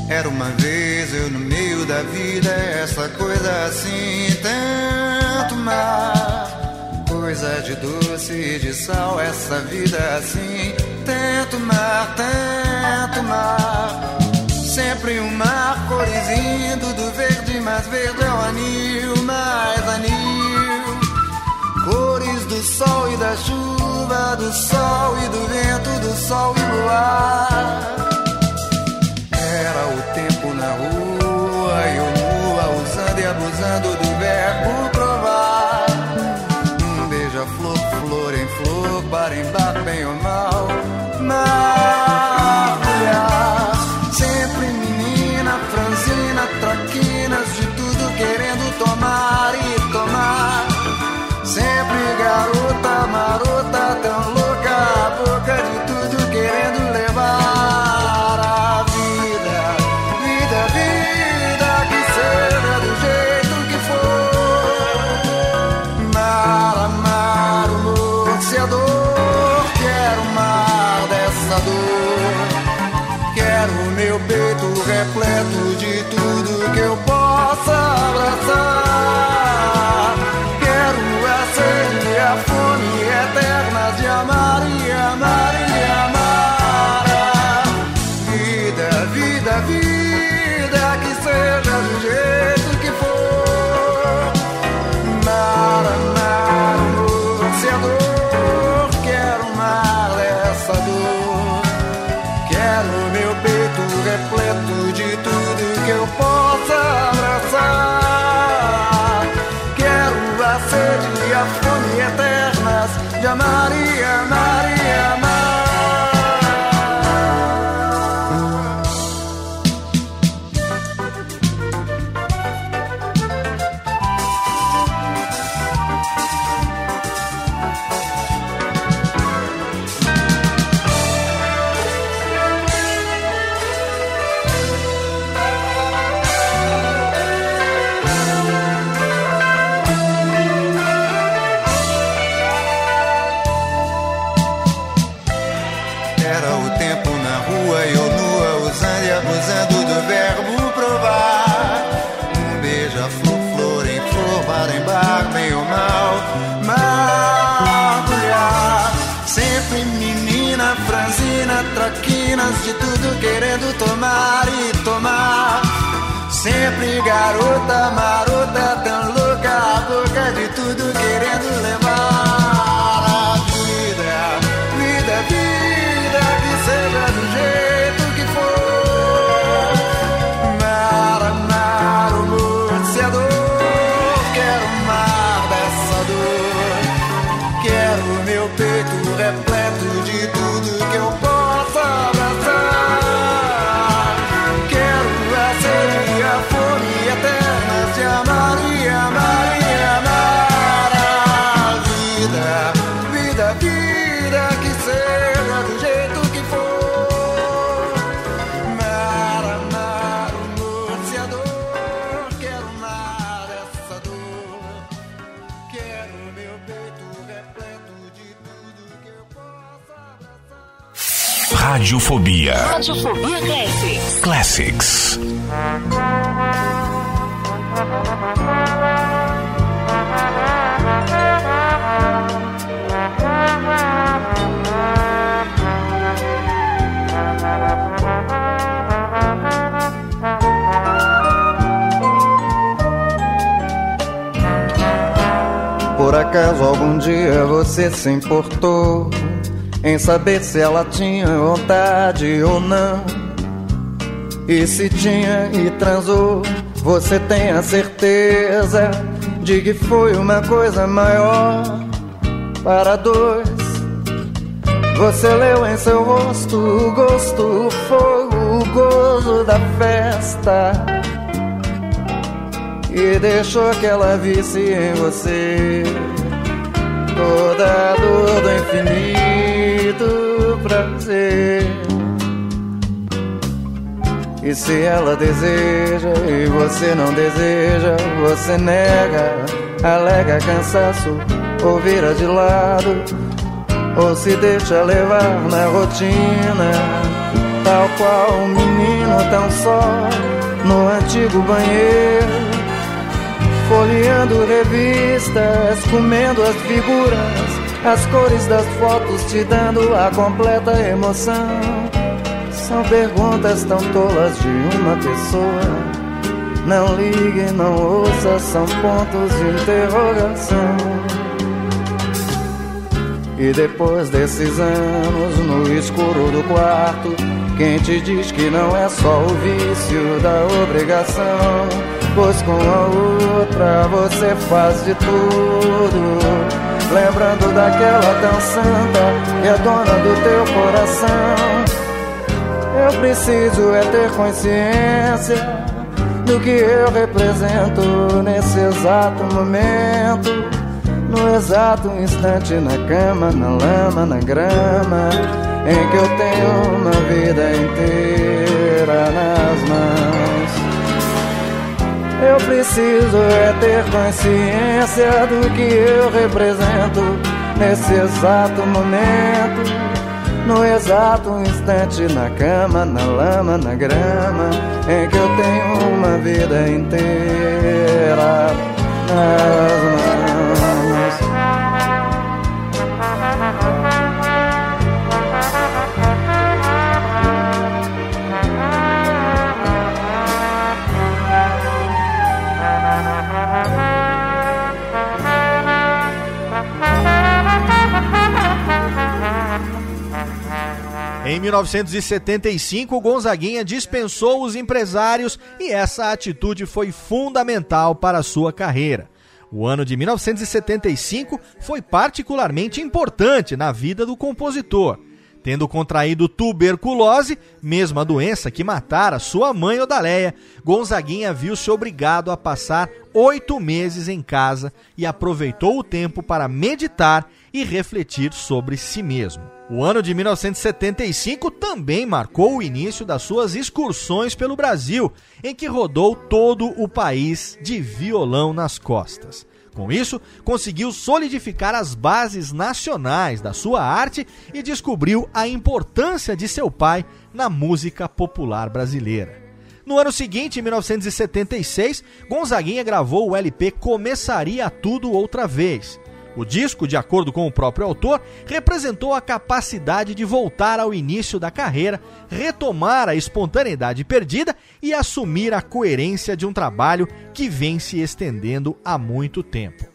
Era uma vez eu no meio da vida, essa coisa assim, tanto mal Coisa de doce e de sal, essa vida assim tanto mar, tanto mar. Sempre um mar cores indo do verde, mais verde é o anil, mais anil. Cores do sol e da chuva, do sol e do vento, do sol e do ar. Era o tempo na rua, eu nua, usando e abusando do verbo flor em flor, bar em bar, bem ou mal. Mergulhar, sempre menina, franzina, traquinas, de tudo querendo tomar e tomar. Sempre garota, Era o tempo na rua, eu nua, usando e abusando do verbo provar. Um beija-flor, flor em flor, bar em bar, ou mal, mergulhar. Sempre menina, franzina, traquinas, de tudo querendo tomar e tomar. Sempre garota, marota, tão louca, a boca de tudo querendo levar Radiofobia. Radiofobia Classics. Classics. Por acaso algum dia você se importou em saber se ela tinha vontade ou não? E se tinha e transou, você tem a certeza de que foi uma coisa maior para dois? Você leu em seu rosto o gosto, o fogo, o gozo da festa e deixou que ela visse em você toda a dor do infinito prazer. E se ela deseja e você não deseja, você nega, alega cansaço ou vira de lado, ou se deixa levar na rotina, tal qual um menino tão só no antigo banheiro, folheando revistas, comendo as figuras, as cores das fotos te dando a completa emoção. São perguntas tão tolas de uma pessoa. Não ligue, não ouça, são pontos de interrogação. E depois desses anos no escuro do quarto, quem te diz que não é só o vício da obrigação? Pois com a outra você faz de tudo. Lembrando daquela tão santa que é dona do teu coração. Eu preciso é ter consciência do que eu represento nesse exato momento no exato instante na cama, na lama, na grama, em que eu tenho uma vida inteira nas mãos. Eu preciso é ter consciência do que eu represento nesse exato momento, no exato instante na cama, na lama, na grama, em que eu tenho uma vida inteira. Nas 1975, Gonzaguinha dispensou os empresários e essa atitude foi fundamental para a sua carreira. O ano de 1975 foi particularmente importante na vida do compositor. Tendo contraído tuberculose, mesma doença que matara sua mãe Odaléia, Gonzaguinha viu-se obrigado a passar oito meses em casa e aproveitou o tempo para meditar e refletir sobre si mesmo. O ano de 1975 também marcou o início das suas excursões pelo Brasil, em que rodou todo o país de violão nas costas. Com isso, conseguiu solidificar as bases nacionais da sua arte e descobriu a importância de seu pai na música popular brasileira. No ano seguinte, em 1976, Gonzaguinha gravou o LP Começaria Tudo Outra Vez, o disco, de acordo com o próprio autor, representou a capacidade de voltar ao início da carreira, retomar a espontaneidade perdida e assumir a coerência de um trabalho que vem se estendendo há muito tempo.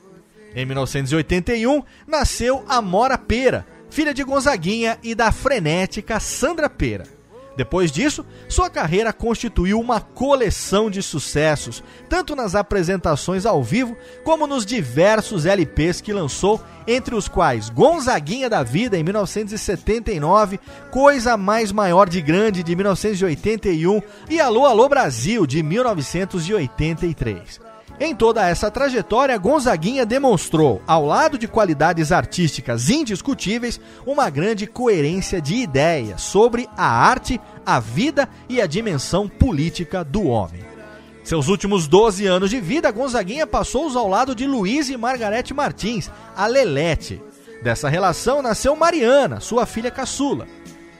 Em 1981, nasceu Amora Pera, filha de Gonzaguinha e da frenética Sandra Pera. Depois disso, sua carreira constituiu uma coleção de sucessos, tanto nas apresentações ao vivo como nos diversos LPs que lançou, entre os quais Gonzaguinha da Vida em 1979, Coisa Mais Maior de Grande de 1981 e Alô Alô Brasil de 1983. Em toda essa trajetória, Gonzaguinha demonstrou, ao lado de qualidades artísticas indiscutíveis, uma grande coerência de ideias sobre a arte, a vida e a dimensão política do homem. Seus últimos 12 anos de vida, Gonzaguinha passou-os ao lado de Luiz e Margarete Martins, a Lelete. Dessa relação nasceu Mariana, sua filha caçula.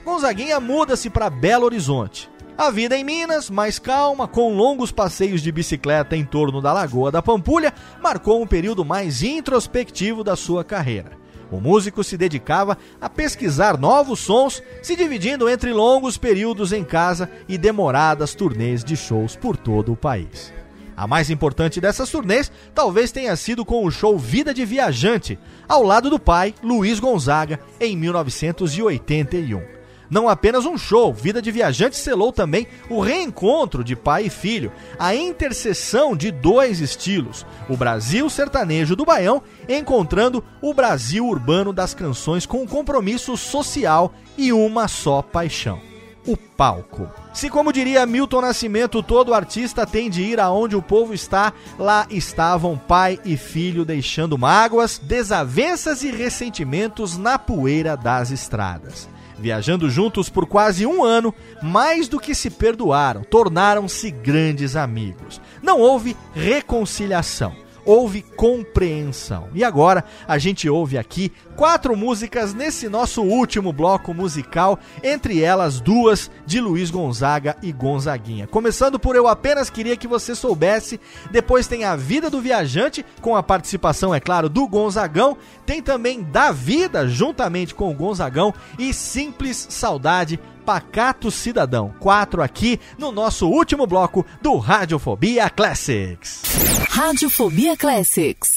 Gonzaguinha muda-se para Belo Horizonte. A vida em Minas, mais calma, com longos passeios de bicicleta em torno da Lagoa da Pampulha, marcou um período mais introspectivo da sua carreira. O músico se dedicava a pesquisar novos sons, se dividindo entre longos períodos em casa e demoradas turnês de shows por todo o país. A mais importante dessas turnês talvez tenha sido com o show Vida de Viajante, ao lado do pai, Luiz Gonzaga, em 1981. Não apenas um show, Vida de Viajante selou também o reencontro de pai e filho, a interseção de dois estilos, o Brasil sertanejo do Baião encontrando o Brasil urbano das canções com um compromisso social e uma só paixão. O palco. Se, como diria Milton Nascimento, todo artista tem de ir aonde o povo está, lá estavam pai e filho deixando mágoas, desavenças e ressentimentos na poeira das estradas. Viajando juntos por quase um ano, mais do que se perdoaram, tornaram-se grandes amigos. Não houve reconciliação. Houve compreensão. E agora a gente ouve aqui quatro músicas nesse nosso último bloco musical, entre elas duas de Luiz Gonzaga e Gonzaguinha. Começando por Eu Apenas Queria Que Você Soubesse, depois tem A Vida do Viajante, com a participação, é claro, do Gonzagão, tem também Da Vida, juntamente com o Gonzagão, e Simples Saudade, Pacato Cidadão. Quatro aqui no nosso último bloco do Radiofobia Classics. Radiofobia Classics.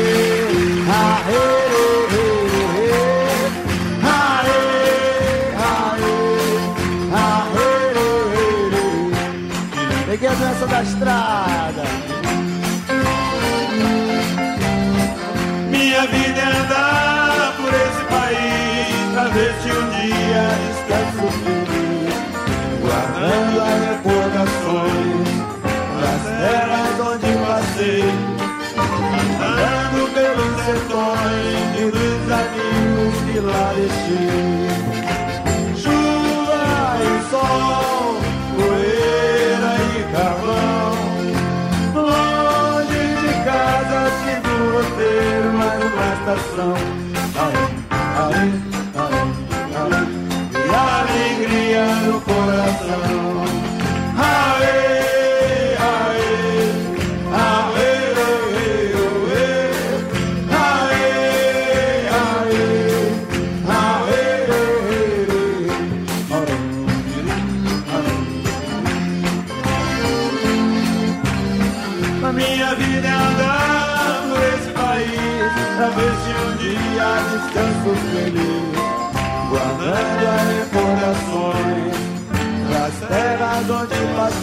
Mas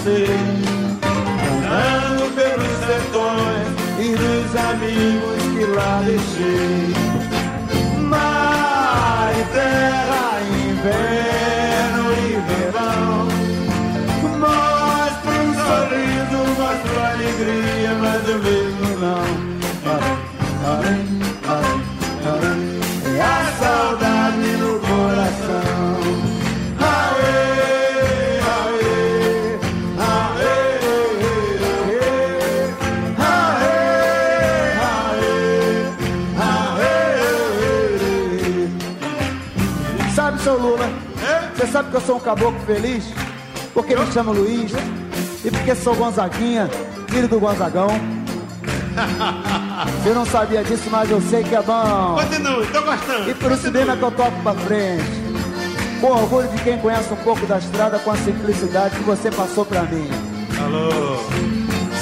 você, andando pelos sertões e dos amigos que lá deixei. Mar e terra, inverno e verão, mostra um sorriso, mostra alegria, mas eu mesmo não. Sabe que eu sou um caboclo feliz? Porque me chamo Luiz e porque sou Gonzaguinha, filho do Gonzagão. Você não sabia disso, mas eu sei que é bom. Continue, tô gostando. E por isso mesmo é que eu toco pra frente. Com orgulho de quem conhece um pouco da estrada com a simplicidade que você passou pra mim. Alô.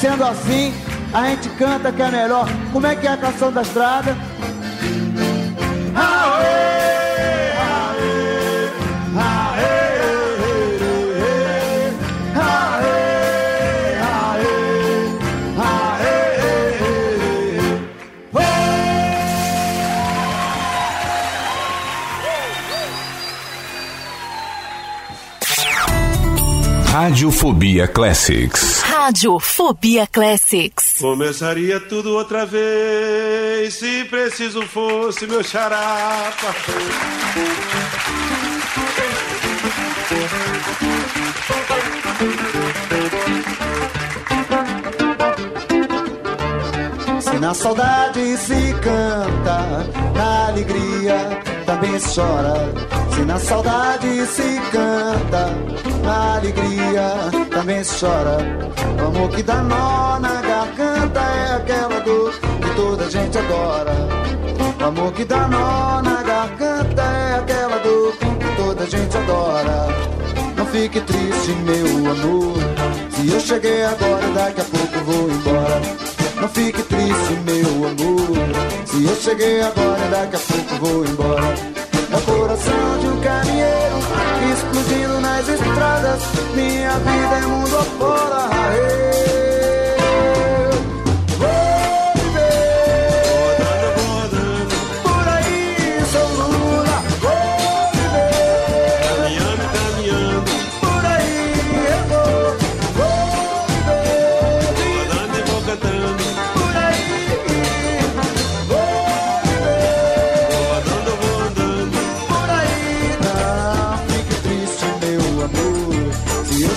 Sendo assim, a gente canta que é melhor. Como é que é a canção da estrada? Radiofobia Classics. Radiofobia Classics. Começaria tudo outra vez, se preciso fosse meu xarapa. Se na saudade se canta, na alegria também se chora. Se na saudade se canta, na alegria também chora. O amor que dá nó na garganta é aquela dor que toda gente adora. O amor que dá nó na garganta é aquela dor que toda gente adora. Não fique triste, meu amor. Se eu cheguei agora, daqui a pouco vou embora. Não fique triste, meu amor. Se eu cheguei agora, daqui a pouco vou embora. É o coração de um caminheiro explodindo nas estradas. Minha vida é mundo afora. Aê.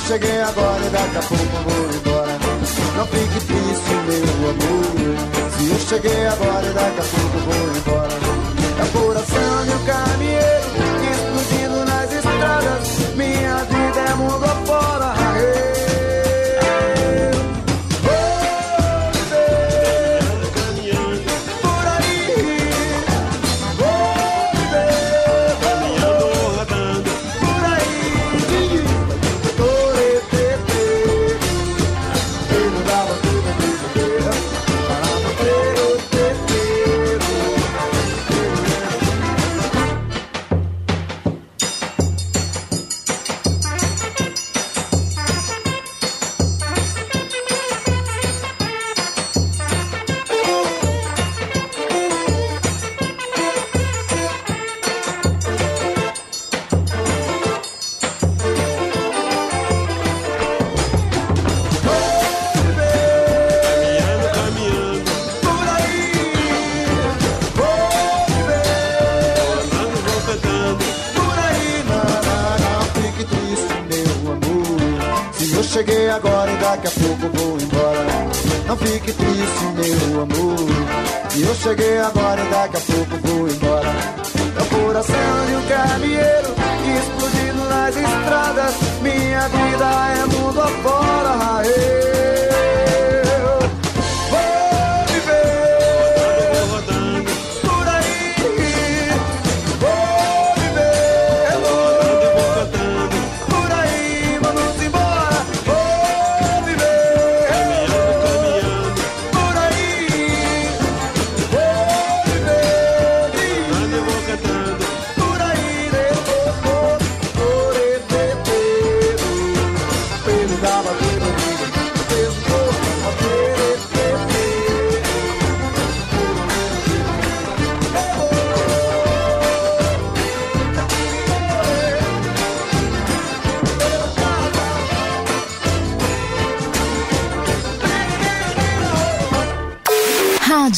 Cheguei agora e daqui a pouco vou embora. Não fique triste, meu amor. Se eu cheguei agora e daqui a pouco vou embora. É o coração de um caminheiro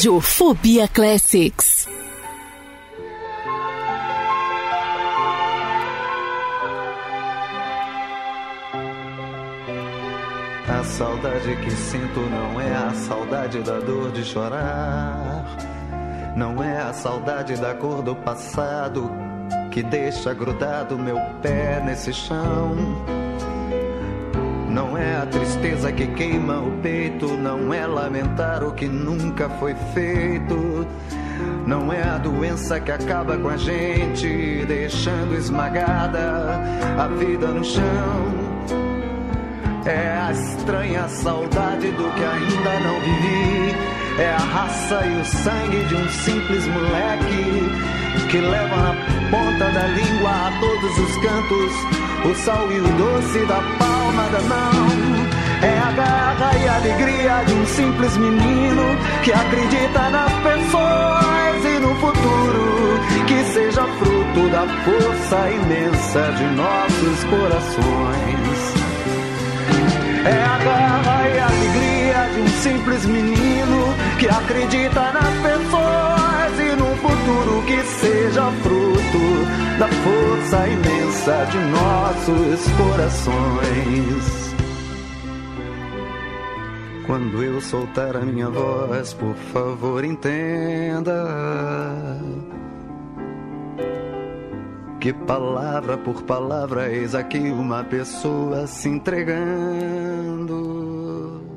Rádio Fobia Classics. A saudade que sinto não é a saudade da dor de chorar. Não é a saudade da cor do passado que deixa grudado meu pé nesse chão. Não é a tristeza que queima o peito, não é lamentar o que nunca foi feito. Não é a doença que acaba com a gente, deixando esmagada a vida no chão. É a estranha saudade do que ainda não vivi. É a raça e o sangue de um simples moleque que leva na ponta da língua a todos os cantos o sal e o doce da palma da mão. É a garra e a alegria de um simples menino que acredita nas pessoas e no futuro que seja fruto da força imensa de nossos corações. É a garra e a alegria de um simples menino que acredita nas pessoas e no futuro que seja fruto da força imensa de nossos corações. Quando eu soltar a minha voz, por favor, entenda. Que palavra por palavra, eis aqui uma pessoa se entregando.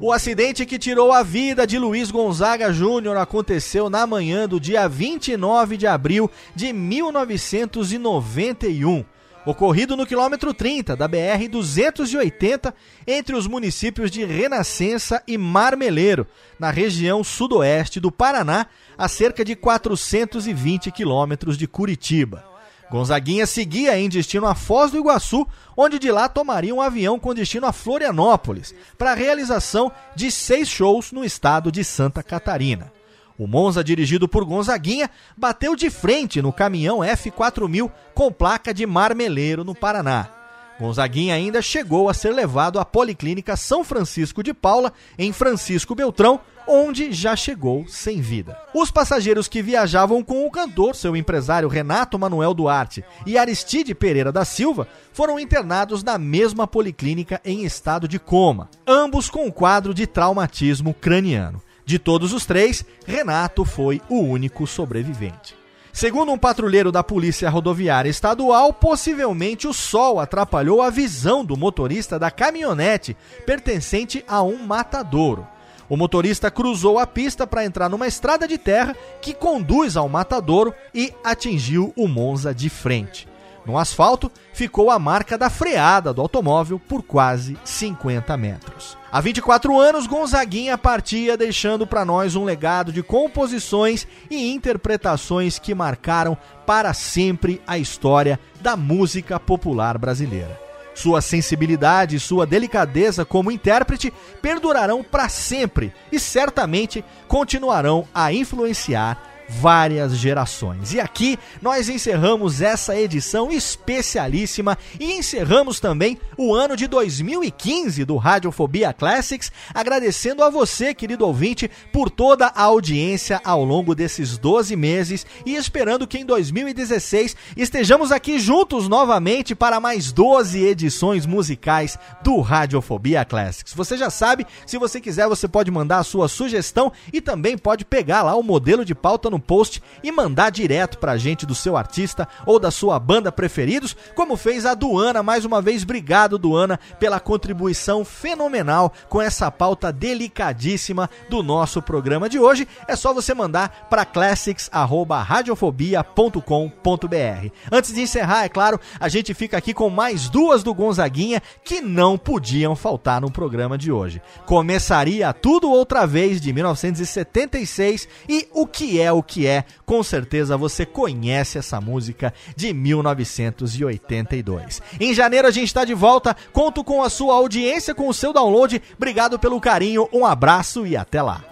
O acidente que tirou a vida de Luiz Gonzaga Júnior aconteceu na manhã do dia 29 de abril de 1991. Ocorrido no quilômetro 30 da BR 280, entre os municípios de Renascença e Marmeleiro, na região sudoeste do Paraná, a cerca de 420 quilômetros de Curitiba. Gonzaguinha seguia em destino a Foz do Iguaçu, onde de lá tomaria um avião com destino a Florianópolis, para a realização de seis shows no estado de Santa Catarina. O Monza, dirigido por Gonzaguinha, bateu de frente no caminhão F4000 com placa de Marmeleiro, no Paraná. Gonzaguinha ainda chegou a ser levado à Policlínica São Francisco de Paula, em Francisco Beltrão, onde já chegou sem vida. Os passageiros que viajavam com o cantor, seu empresário Renato Manuel Duarte e Aristide Pereira da Silva, foram internados na mesma policlínica em estado de coma, ambos com quadro de traumatismo craniano. De todos os três, Renato foi o único sobrevivente. Segundo um patrulheiro da Polícia Rodoviária Estadual, possivelmente o sol atrapalhou a visão do motorista da caminhonete pertencente a um matadouro. O motorista cruzou a pista para entrar numa estrada de terra que conduz ao matadouro e atingiu o Monza de frente. No asfalto ficou a marca da freada do automóvel por quase 50 metros. Há 24 anos, Gonzaguinha partia deixando para nós um legado de composições e interpretações que marcaram para sempre a história da música popular brasileira. Sua sensibilidade e sua delicadeza como intérprete perdurarão para sempre e certamente continuarão a influenciar várias gerações. E aqui nós encerramos essa edição especialíssima e encerramos também o ano de 2015 do Radiofobia Classics, agradecendo a você, querido ouvinte, por toda a audiência ao longo desses 12 meses e esperando que em 2016 estejamos aqui juntos novamente para mais 12 edições musicais do Radiofobia Classics. Você já sabe, se você quiser, você pode mandar a sua sugestão e também pode pegar lá o modelo de pauta no post e mandar direto pra gente do seu artista ou da sua banda preferidos, como fez a Duana. Mais uma vez, obrigado, Duana, pela contribuição fenomenal com essa pauta delicadíssima do nosso programa de hoje. É só você mandar para classics@radiofobia.com.br. Antes de encerrar, é claro, a gente fica aqui com mais duas do Gonzaguinha que não podiam faltar no programa de hoje. Começaria tudo outra vez de 1976 e o que é o que é, com certeza você conhece essa música de 1982. Em janeiro a gente está de volta, conto com a sua audiência, com o seu download. Obrigado pelo carinho, um abraço e até lá.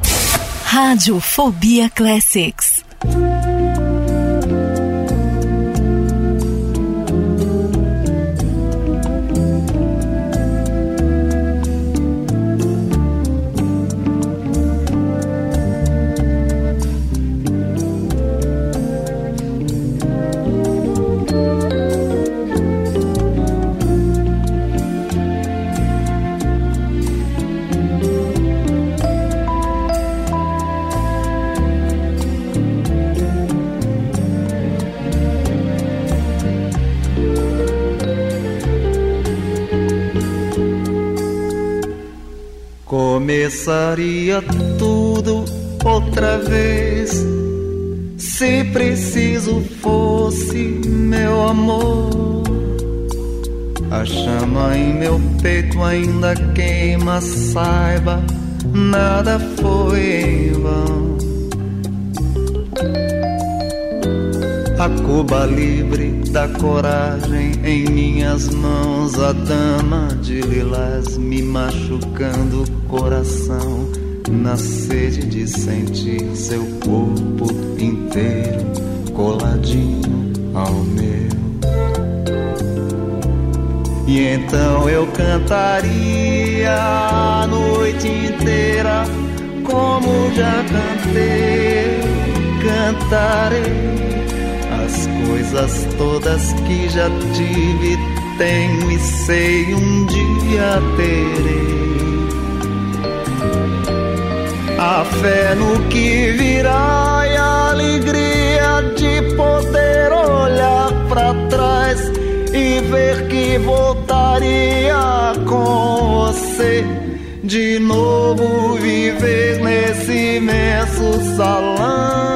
Rádio Fobia Classics. Começaria tudo outra vez. Se preciso fosse meu amor. A chama em meu peito ainda queima, saiba, nada foi em vão. A Cuba livre da coragem em minhas mãos, a dama de lilás me machucando o coração, na sede de sentir seu corpo inteiro coladinho ao meu. E então eu cantaria a noite inteira, como já cantei, cantarei coisas todas que já tive, tenho e sei um dia terei. A fé no que virá e a alegria de poder olhar para trás e ver que voltaria com você de novo viver nesse imenso salão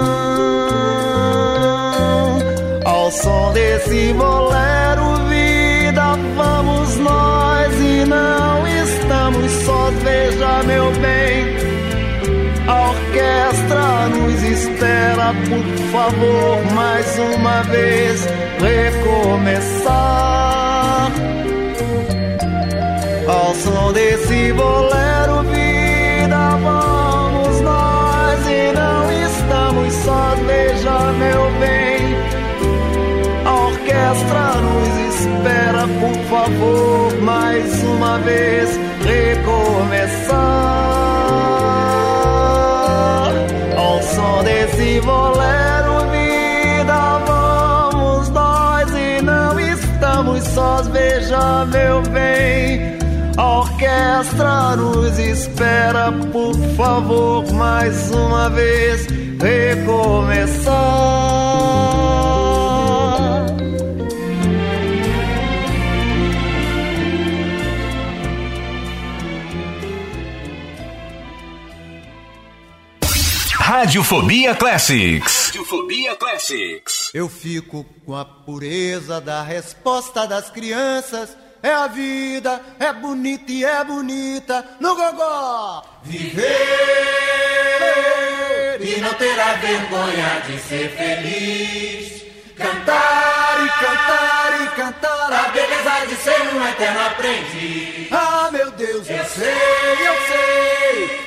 por favor, mais uma vez recomeçar. Ao som desse bolero, vida, vamos nós e não estamos sós. Veja, meu bem orquestra nos espera, por favor, mais uma vez recomeçar. Som desse bolero, vida, vamos nós e não estamos sós. Veja, meu bem. A orquestra nos espera, por favor, mais uma vez recomeçar. Radiofobia Classics. Radiofobia Classics. Eu fico com a pureza da resposta das crianças. É a vida, é bonita e é bonita no gogó. Viver e não terá vergonha de ser feliz. Cantar e cantar e cantar a beleza de ser um eterno aprendiz. Ah, meu Deus, eu sei, eu sei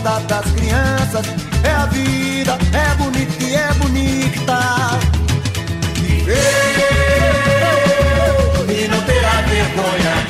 resposta das crianças. É a vida, é bonita e é bonita. Viver e não terá vergonha